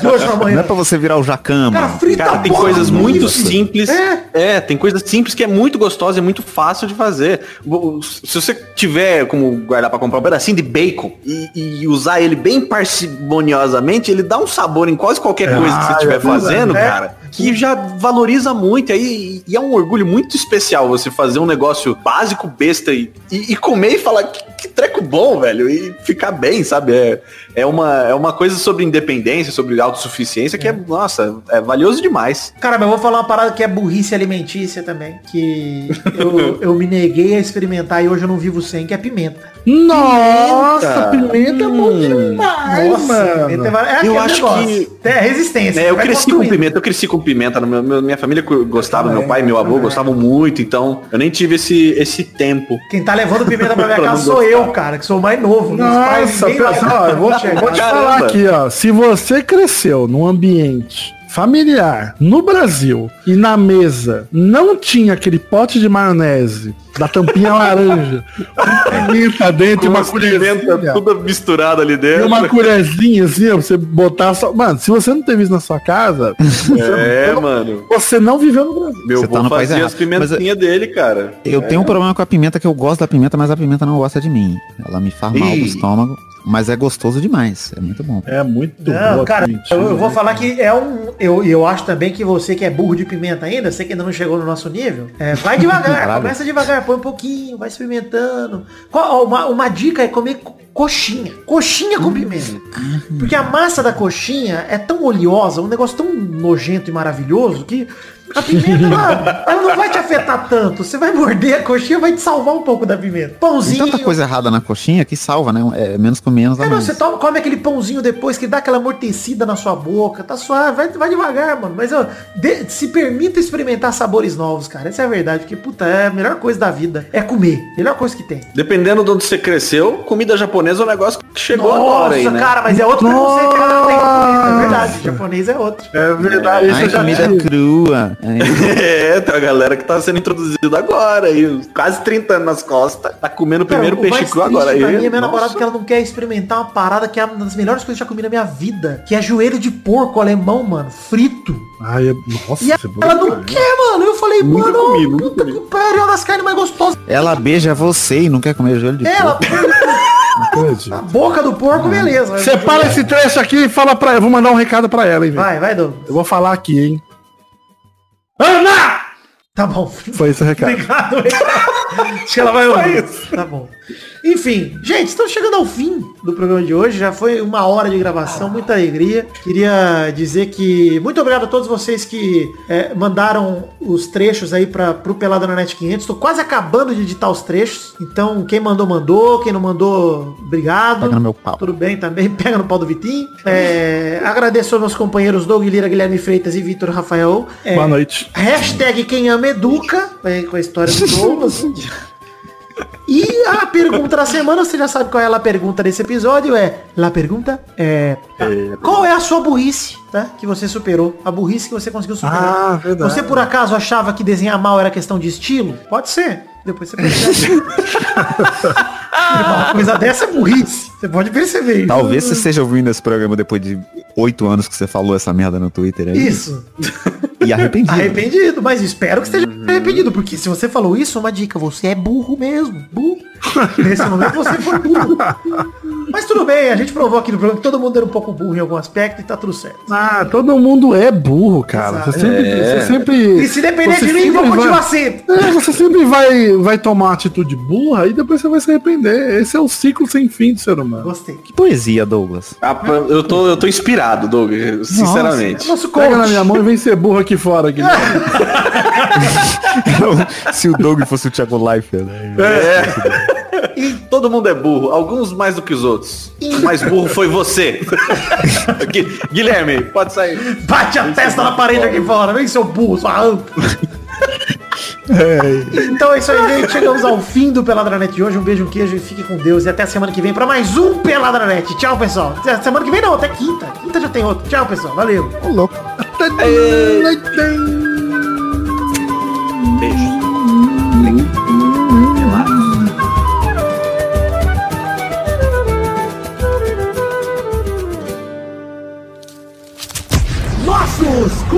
pra Não é amanhã. pra você virar o Jacama. Cara, frita Cara, tem coisas muito isso. simples. É. É. tem coisas simples que é muito gostosa e muito fácil de fazer. Se você tiver como guardar pra comprar um pedacinho de bacon e, e usar ele bem parcimoniosamente, ele dá um sabor em quase qualquer coisa que você estiver é fazendo, É. cara, que já valoriza muito. E aí e é um orgulho muito especial você fazer um negócio básico, besta e, e, e comer e falar que, que treco bom, velho, e ficar bem, sabe? É, é, uma, é uma coisa sobre independência, sobre autossuficiência que é, nossa, é valioso demais. Cara, mas eu vou falar uma parada que é burrice alimentícia também, que eu, eu me neguei a experimentar e hoje eu não vivo sem, que é pimenta. Nossa, pimenta é bom demais, Nossa, pimenta é, mano. mar- é Eu acho negócio. que- É resistência. É, eu cresci com construindo. pimenta, eu cresci com pimenta. no meu- minha família gostava, meu pai e meu avô gostavam muito, então eu nem tive esse, esse tempo. Quem tá levando pimenta pra minha casa não sou gostar. Eu, cara, que sou o mais novo. Meus pais, Nossa, eu vou, vou te falar aqui, ó. Se você cresceu num ambiente familiar no Brasil e na mesa não tinha aquele pote de maionese da tampinha laranja, com pimenta dentro e uma colherzinha. toda misturada ali E dentro. uma colherzinha assim, ó, pra você botar só. Mano, se você não teve isso na sua casa, É, mano. você não viveu no Brasil. Meu Você tá no país as pimentinhas dele, cara. Eu tenho um problema com a pimenta, que eu gosto da pimenta, mas a pimenta não gosta de mim. Ela me faz mal no estômago, mas é gostoso demais. É muito bom. É muito Não, boa cara, pimentinha, eu, eu vou né? falar que é um. Eu, eu acho também que você que é burro de pimenta ainda, você que ainda não chegou no nosso nível, é, vai devagar, começa devagar, põe um pouquinho, vai experimentando. Qual- ó, uma, uma dica é comer co- coxinha. Coxinha com pimenta. Porque a massa da coxinha é tão oleosa, um negócio tão nojento e maravilhoso que. A pimenta, ela, ela não vai te afetar tanto. Você vai morder a coxinha, vai te salvar um pouco da pimenta. Tem Pãozinho. tanta coisa errada na coxinha que salva, né? É menos com menos É, não, mais. você toma, come aquele pãozinho depois que dá aquela amortecida na sua boca, tá suave, vai, vai devagar, mano. Mas ó, de- se permita experimentar sabores novos, cara. Essa é a verdade, porque, puta, é a melhor coisa da vida. É comer. Melhor coisa que tem. Dependendo de onde você cresceu, comida japonesa é um negócio que chegou agora aí, né? cara, mas é outro preconceito que a galera tem com comida. É verdade, japonês é outro. É verdade, isso Ai, comida crua. É. É, tem a galera que tá sendo introduzida agora aí, quase 30 anos nas costas, tá comendo o primeiro Cara, peixe cru agora aí. Pra mim é minha Nossa. namorada que ela não quer experimentar uma parada que é uma das melhores coisas que eu já comi na minha vida. Que é joelho de porco alemão, mano. Frito. Ai, é- nossa, E ela não quer, mano. Eu falei, Nunca mano, comi, nunca puta comi. que pariu, é uma das carnes mais gostosas. Ela beija você e não quer comer joelho de Ela, acredito. a boca do porco, beleza. Separa esse trecho aqui e fala pra ela. Vou mandar um recado pra ela, hein. Vai, vai, Douglas. Eu vou falar aqui, hein. Ana! Tá bom. Foi esse o recado. Obrigado, obrigado. Acho que ela vai ouvir. Tá bom. Enfim, gente, estamos chegando ao fim do programa de hoje. Já foi uma hora de gravação, muita alegria. Queria dizer que muito obrigado a todos vocês que é, mandaram os trechos aí para pro Pelada na Net 500. Estou quase acabando de editar os trechos. Então, quem mandou, mandou. Quem não mandou, obrigado. Pega no meu pau. Tudo bem também, pega no pau do Vitinho. É, agradeço aos meus companheiros Doug Lira, Guilherme Freitas e Vitor Rafael. É, Boa noite. Hashtag quem ama educa, com a história do Douglas. E a pergunta da semana, você já sabe qual é a pergunta desse episódio, é. La pergunta é. Qual é a sua burrice, tá? Que você superou. A burrice que você conseguiu superar. Ah, verdade. Você por acaso achava que desenhar mal era questão de estilo? Pode ser. Depois você percebe. Uma coisa dessa é burrice. Você pode perceber isso. Talvez você esteja ouvindo esse programa depois de oito anos que você falou essa merda no Twitter aí. Isso. E arrependido. Arrependido, mas espero que esteja arrependido, porque se você falou isso, uma dica, você é burro mesmo, burro. Nesse momento você foi burro. Mas tudo bem, a gente provou aqui no programa que todo mundo era um pouco burro em algum aspecto e tá tudo certo. Ah, todo mundo é burro, cara. Exato. Você sempre, É. você sempre. E se depender de mim, vou continuar vai- sendo. É, você sempre vai, vai tomar uma atitude burra e depois você vai se arrepender. Esse é o ciclo sem fim do ser humano. Gostei. Que poesia, Douglas. Ah, eu, tô, eu tô inspirado, Douglas, sinceramente. Nosso Pega coach. na minha mão e vem ser burro aqui fora. Aqui. Se o Doug fosse o Thiago Leifert, né? E todo mundo é burro, alguns mais do que os outros. O mais burro foi você. Gui- Guilherme, pode sair. Bate a testa na parede aqui fora. Vem, seu burro, sua anta. Então é isso aí, gente. Chegamos ao fim do Peladranet de hoje. Um beijo, um queijo e fique com Deus. E até a semana que vem pra mais um Peladranet. Tchau, pessoal. Semana que vem não, até quinta. Quinta já tem outro. Tchau, pessoal. Valeu. Ô, louco. Beijo.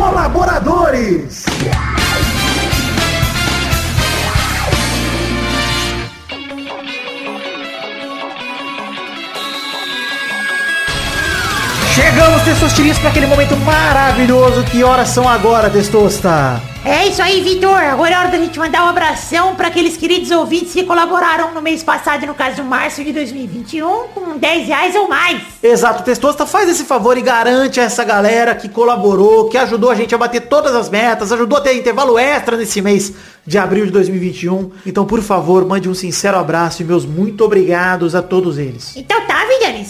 Colaboradores. Chegamos, Testosterinhas, para aquele momento maravilhoso. Que horas são agora, Testosta? É isso aí, Vitor. Agora é hora da gente mandar um abração para aqueles queridos ouvintes que colaboraram no mês passado, no caso, março de 2021, com 10 reais ou mais. Exato, Testosta, faz esse favor e garante a essa galera que colaborou, que ajudou a gente a bater todas as metas, ajudou a ter intervalo extra nesse mês de abril de 2021. Então, por favor, mande um sincero abraço e meus muito obrigados a todos eles. Então tá,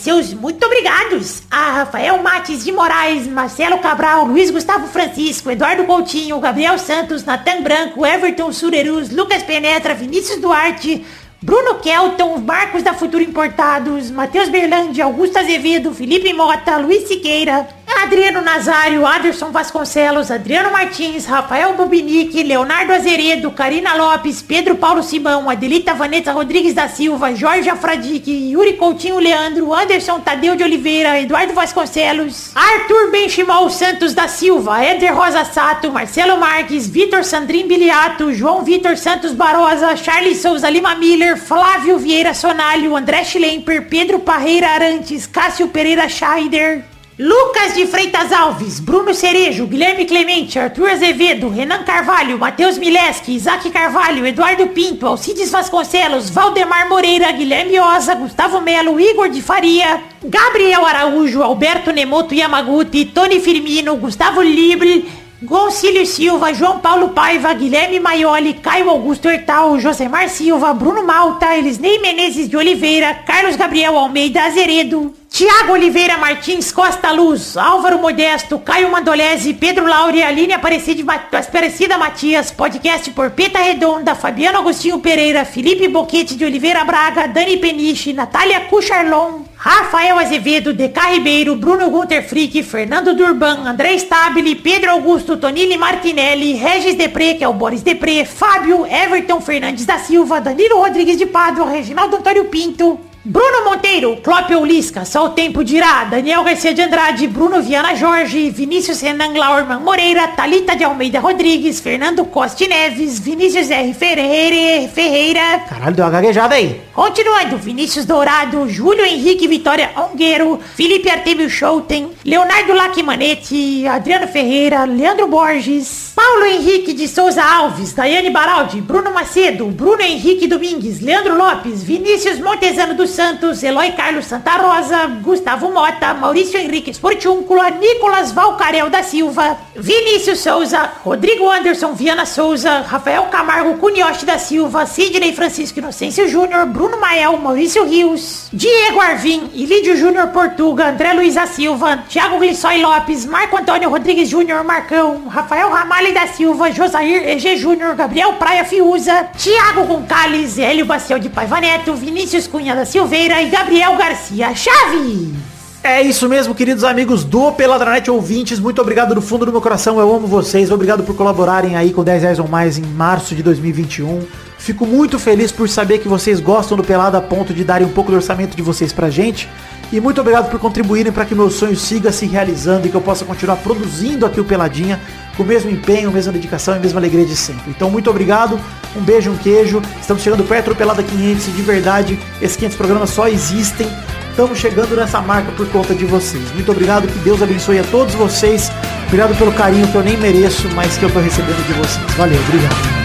seus muito obrigados. A Rafael Mates de Moraes, Marcelo Cabral, Luiz Gustavo Francisco, Eduardo Coutinho, Gabriel Santos, Natan Branco, Everton Surerus, Lucas Penetra, Vinícius Duarte, Bruno Kelton, Marcos da Futuro Importados, Matheus Berlândia, Augusto Azevedo, Felipe Mota, Luiz Siqueira, Adriano Nazário, Aderson Vasconcelos, Adriano Martins, Rafael Bobinique, Leonardo Azeredo, Karina Lopes, Pedro Paulo Simão, Adelita Vanessa Rodrigues da Silva, Jorge Afradique, Yuri Coutinho Leandro, Anderson Tadeu de Oliveira, Eduardo Vasconcelos, Arthur Benchimol Santos da Silva, Éder Rosa Sato, Marcelo Marques, Vitor Sandrin Biliato, João Vitor Santos Barosa, Charles Souza Lima Miller, Flávio Vieira Sonalho, André Schlemper, Pedro Parreira Arantes, Cássio Pereira Scheider, Lucas de Freitas Alves, Bruno Cerejo, Guilherme Clemente, Arthur Azevedo, Renan Carvalho, Matheus Mileski, Isaac Carvalho, Eduardo Pinto, Alcides Vasconcelos, Valdemar Moreira, Guilherme Oza, Gustavo Melo, Igor de Faria, Gabriel Araújo, Alberto Nemoto Yamaguchi, Tony Firmino, Gustavo Libre, Gonçalves Silva, João Paulo Paiva, Guilherme Maioli, Caio Augusto Hertal, Josemar Silva, Bruno Malta, Elisnei Menezes de Oliveira, Carlos Gabriel Almeida Azeredo, Tiago Oliveira Martins Costa Luz, Álvaro Modesto, Caio Mandolese, Pedro Laure, Aline Aparecida, Aparecida Matias, podcast por Peta Redonda, Fabiano Agostinho Pereira, Felipe Boquete de Oliveira Braga, Dani Peniche, Natália Cucharlon, Rafael Azevedo, DK Ribeiro, Bruno Gunter Frick, Fernando Durban, André Stabile, Pedro Augusto, Tonili Martinelli, Regis Depré, que é o Boris Depré, Fábio, Everton Fernandes da Silva, Danilo Rodrigues de Pádua, Reginaldo Antônio Pinto, Bruno Monteiro, Clópio Ulisca, só o tempo dirá, Daniel Garcia de Andrade, Bruno Viana Jorge, Vinícius Renan Laurman Moreira, Talita de Almeida Rodrigues, Fernando Costa Neves, Vinícius R. Ferreira, Ferreira, Caralho, deu uma gaguejada aí. Continuando, Vinícius Dourado, Júlio Henrique Vitória Ongueiro, Felipe Artemio Schouten, Leonardo Lacmanetti, Adriano Ferreira, Leandro Borges, Paulo Henrique de Souza Alves, Daiane Baraldi, Bruno Macedo, Bruno Henrique Domingues, Leandro Lopes, Vinícius Montezano dos Santos, Eloy Carlos Santa Rosa, Gustavo Mota, Maurício Henrique Esportiúncula, Nicolas Valcarel da Silva, Vinícius Souza, Rodrigo Anderson Viana Souza, Rafael Camargo Cunioche da Silva, Sidney Francisco Inocêncio Júnior, Bruno Mael, Maurício Rios, Diego Arvim, Ilídio Júnior Portuga, André Luiz da Silva, Thiago Glissói Lopes, Marco Antônio Rodrigues Júnior Marcão, Rafael Ramalho da Silva, Josair EG Júnior, Gabriel Praia Fiuza, Thiago Goncalves, Hélio Baciel de Paiva Neto, Vinícius Cunha da Silveira e Gabriel Garcia Chaves. É isso mesmo, queridos amigos do Peladranet ouvintes. Muito obrigado do fundo do meu coração. Eu amo vocês. Obrigado por colaborarem aí com 10 reais ou mais em março de 2021. Fico muito feliz por saber que vocês gostam do Pelado a ponto de darem um pouco do orçamento de vocês pra gente. E muito obrigado por contribuírem para que meu sonho siga se realizando e que eu possa continuar produzindo aqui o Peladinha com o mesmo empenho, mesma dedicação e mesma alegria de sempre. Então, muito obrigado, um beijo, um queijo. Estamos chegando perto do Pelada 500 e de verdade, esses 500 programas só existem estamos chegando nessa marca por conta de vocês. Muito obrigado, que Deus abençoe a todos vocês. Obrigado pelo carinho que eu nem mereço, mas que eu tô recebendo de vocês. Valeu, obrigado.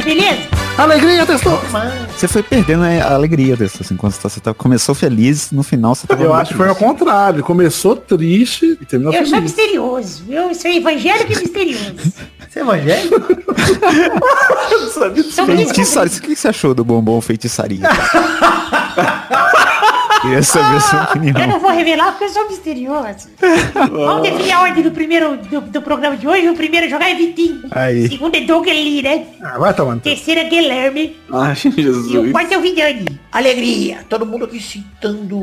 Turma, beleza? Alegria, testou! Você foi perdendo a alegria desse, assim, quando você tá, começou feliz, no final você tava Eu acho que foi ao contrário. Começou triste e terminou Eu sou feliz. misterioso. Eu sou evangélico e misterioso. Você é evangélico? Sou Feitiçaria. O que você achou do bombom feitiçaria? Queria saber a sua Eu opinião. não vou revelar porque eu sou misterioso. Vamos definir a ordem do primeiro do, do programa de hoje. O primeiro a jogar é Vitinho. Aí. O segundo é Doug Lee, né? Ah, vai tomando. Terceiro é Guilherme. Ai, E o Jesus. quarto é o Vidani. Alegria, todo mundo aqui citando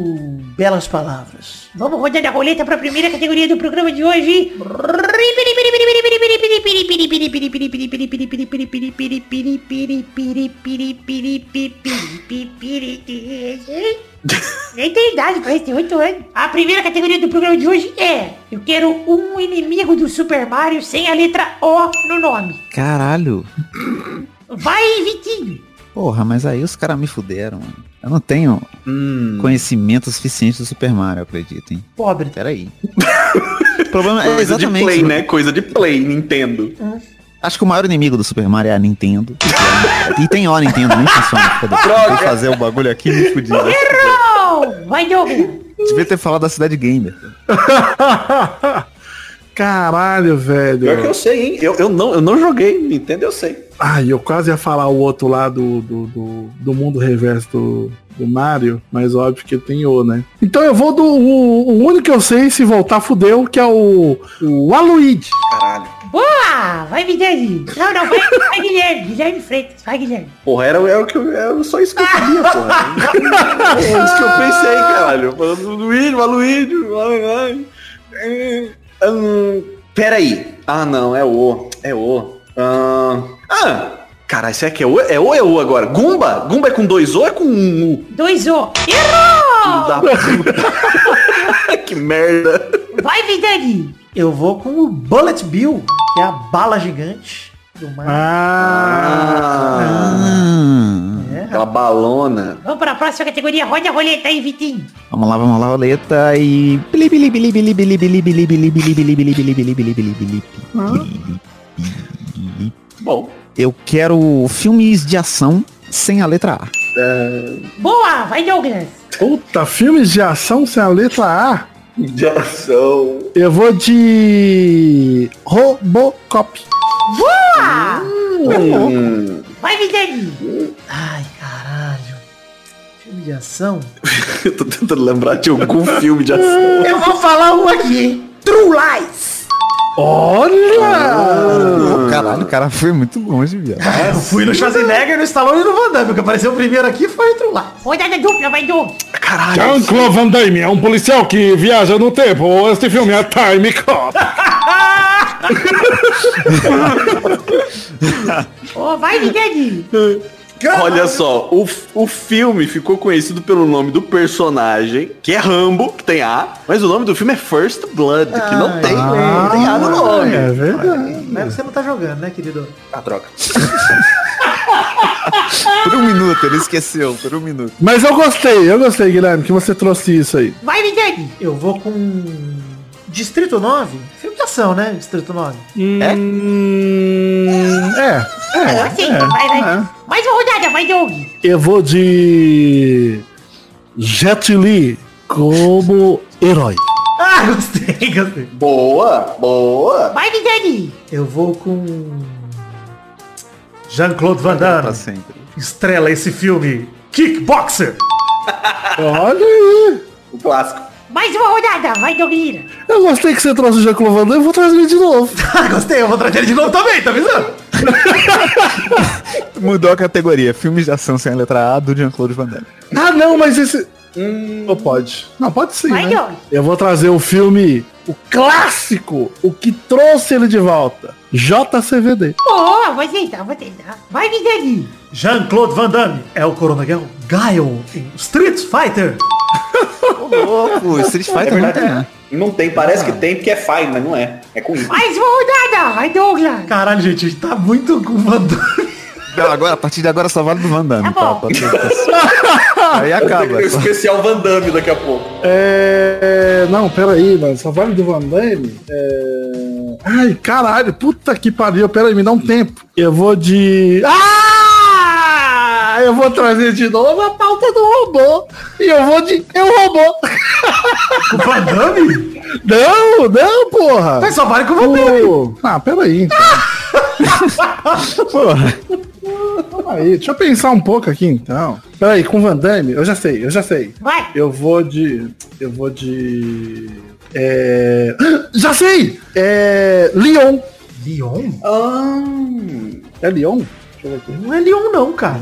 belas palavras. Vamos rodando a roleta para a primeira categoria do programa de hoje. Nem tem idade pra tem 8 anos. A primeira categoria do programa de hoje é Eu quero um inimigo do Super Mario sem a letra O no nome. Caralho. Vai, Vitinho. Porra, mas aí os caras me fuderam, mano. Eu não tenho Hum. conhecimento suficiente do Super Mario, eu acredito, hein? Pobre. Peraí. o problema é Coisa de exatamente... play, né? Coisa de play, Nintendo. Acho que o maior inimigo do Super Mario é a Nintendo. e tem ó Nintendo, nem funciona. Vou fazer o bagulho aqui e me fudi. Errou! Vai, Douglas. Devia ter falado da cidade gamer. Caralho, Pior que velho. eu sei, hein? Eu, eu, não, eu não joguei Nintendo, eu sei. Ai, eu quase ia falar o outro lá do, do, do, do mundo reverso do, do Mario, mas óbvio que tem o, né? Então eu vou do. O, o único que eu sei, se voltar, fudeu, que é o. O Aluigi. Caralho. Boa! Vai, Vidani. Não, não, vai, vai Guilherme. Guilherme Freitas. Vai, Guilherme. Porra, era, era, o que eu, era só isso que eu sabia, porra. É isso que eu pensei, caralho. Falando Luigi, Luigi, hum, Peraí. Ah, não, é o. É o. Ah, ah cara, isso aqui é o? É o é o agora? Gumba? Gumba é com dois O ou é com um U? Dois O. Errou! Da puta. que merda. Vai, Vidani. Eu vou com o Bullet Bill, que é a bala gigante do mar. Ah. Ah. Aquela balona. Vamos para a próxima categoria. Roda a roleta aí, Vitinho. Vamos lá, vamos lá, roleta e... Bom. Eu quero filmes de ação sem a letra A. É... Boa, vai Douglas. Puta, filmes de ação sem a letra A? De ação. Eu vou de Robocop. Boa! Hum. Vai, Vidani. Ai, Filme de ação. eu tô tentando lembrar de algum filme de ação. Eu vou falar um aqui, hein? True Lies. Olha! Ô, caralho, o cara foi muito longe, viado. Eu fui no Schwarzenegger, no Stallone e no Van Damme. O que apareceu primeiro aqui foi o True Lies. Rodada dupla, vai, Doug. Caralho. Jean-Claude Van Damme é um policial que viaja no tempo. Este filme é Time Cop. Ô, vai, Vidani. Olha só, o, o filme ficou conhecido pelo nome do personagem, que é Rambo, que tem A, mas o nome do filme é First Blood, que não tem, não tem A no nome. É verdade. É porque você não tá jogando, né, querido? Ah, troca. Por um minuto, ele esqueceu, por um minuto. Mas eu gostei, eu gostei, Guilherme, que você trouxe isso aí. Vai, Vidani. Eu vou com Distrito 9. Né? Distrito 9. É? É, é. Assim, vai, vai. Mais uma rodada, vai, Doug. Eu vou de. Jet Li como herói. Ah, gostei, gostei. Boa, boa. Vai, Vidani. Eu vou com Jean-Claude Van Damme. sempre. Estrela esse filme. Kickboxer. Olha aí. O clássico. Mais uma rodada, vai, Doug Lira. Eu gostei que você trouxe o Jean-Claude Van Damme, eu vou trazer ele de novo. Ah, gostei. Eu vou trazer ele de novo também, tá avisando? Mudou a categoria. Filmes de ação sem a letra A do Jean-Claude Van Damme. Ah, não, mas esse. Ou pode? Não, pode sim, Vai, né? Doug. Eu vou trazer o filme, o clássico, o que trouxe ele de volta. JCVD. Boa, vou tentar, vou tentar. Vai, Vidani. Jean-Claude Van Damme é o coronel Guile em Street Fighter. Ô, louco, Street É Fighter não verdade, tem, é. né? Não tem, parece que tem porque é fine, mas não é. É com I. Mais uma rodada. Vai, Douglas. Caralho, gente, a gente tá muito com Van Damme. Não, agora, a partir de agora só vale do Van Damme. Tá bom. tá? Aí acaba. Tem o especial Van Damme daqui a pouco. É... Não, peraí, mano. Só vale do Van Damme? É... Ai, caralho. Puta que pariu. Peraí, me dá um tempo. Eu vou de... Ah! Eu vou trazer de novo a pauta do robô. E eu vou de... Eu robô. Com Van Damme? Não, não, porra. Mas só vale com Van Damme. Pô, Ah, peraí. Então. Porra. Calma aí, deixa eu pensar um pouco aqui então. Peraí, com Van Damme, eu já sei, eu já sei. Vai. Eu vou de. Eu vou de. É. Já sei! É. Leon. Leon? É Leon? Deixa eu ver aqui. Não é Leon não, cara.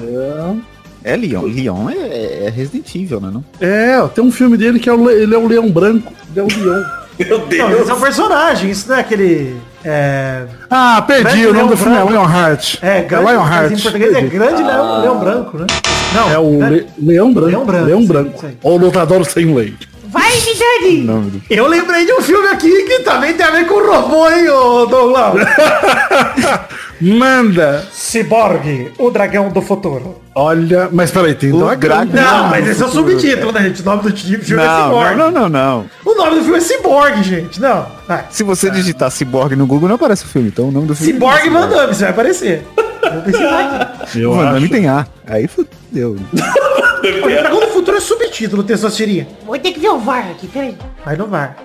É Leon. Leon é, é Resident Evil, né? Não? É, ó, tem um filme dele que é o, Le- ele é o Leão Branco. Ele é o Leon. Meu Não, Deus. esse é um personagem, isso não é aquele... É, Ah, perdi, Grande o nome Leão do filme é. Lionheart. é grande, Lionheart. em português é grande leão, leão branco, né? Não, É o né? Le- Leão Branco. Leão Branco, Leão sim, Branco. isso aí. Ou lutador sem lei. Vai, Vidani. Eu lembrei de um filme aqui que também tem a ver com robô, hein, ô Douglas? Manda! Cyborg, o dragão do futuro. Olha, mas peraí, tem O dragão. dragão. Não, mas esse é o subtítulo, né, gente? O nome do filme é Não, Cyborg. não, não, não, não. O nome do filme é Cyborg, gente. Não, vai. Se você digitar Cyborg no Google, não aparece o filme. Então o nome do filme Cyborg é Van Damme, você vai aparecer. Vou pesquisar aqui. Eu Van Damme acho. tem A. Aí fudeu. O dragão do futuro é subtítulo, Testosterinha. Vou ter que ver o VAR aqui, peraí. Vai no VAR.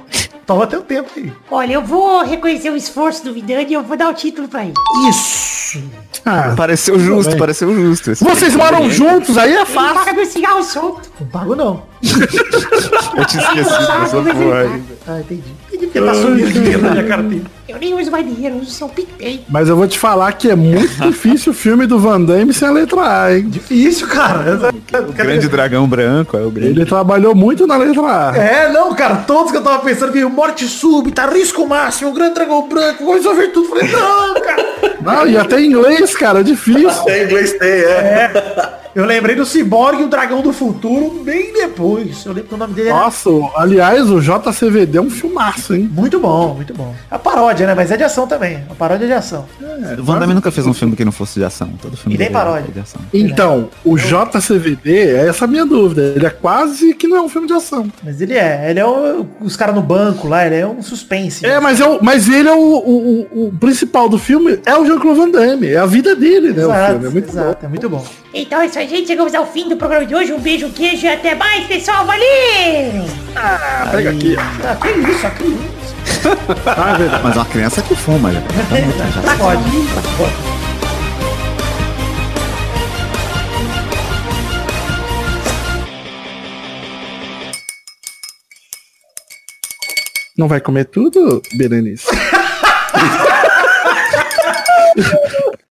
Toma teu tempo aí. Olha, eu vou reconhecer o esforço do Vidani e eu vou dar o título pra ele. Isso. Ah, Pareceu justo, bem. pareceu justo. vocês moram juntos, aí é Ele fácil. paga meu cigarro solto. Não pago não. Eu tinha esquecido dessa porra aí. Ah, entendi. Entendi porque tá subindo dinheiro na minha carteira. Eu nem uso mais dinheiro, eu uso só PicPay. Mas eu vou te falar que é muito difícil o filme do Van Damme sem a letra A, hein? Difícil, cara. O grande dragão branco é o grande. Ele trabalhou muito na letra A. É, não, cara, todos que eu tava pensando que morte súbita, risco máximo, o grande dragão branco, vou resolver tudo. Falei, não, cara. Não, e até em inglês, cara, é difícil. Tem inglês tem, é. Eu lembrei do Cyborg e o Dragão do Futuro bem depois. Eu lembro que o nome dele era Nossa, o- aliás, o JCVD é um filmaço, hein? muito bom, muito bom. A paródia, né? Mas é de ação também. A paródia é de ação. O Van Damme nunca fez um filme que não fosse de ação. Todo filme E nem é paródia. de ação. Então, o JCVD, é essa a minha dúvida. Ele é quase que não é um filme de ação. Mas ele é. Ele é o- os caras no banco lá, ele é um suspense. É, mas, é o, mas ele é o, o, o- o principal do filme, é o Jean-Claude Van Damme. É a vida dele, né? o Exato, filme. É muito bom. exato, é muito bom. Então é isso aí, gente. Chegamos ao fim do programa de hoje. Um beijo, um queijo e até mais, pessoal. Valeu! Pega aqui. Ah, que isso, a criança. Ah, é. Mas uma criança que fuma, já. Tá pode, pode. Não vai comer tudo, Berenice?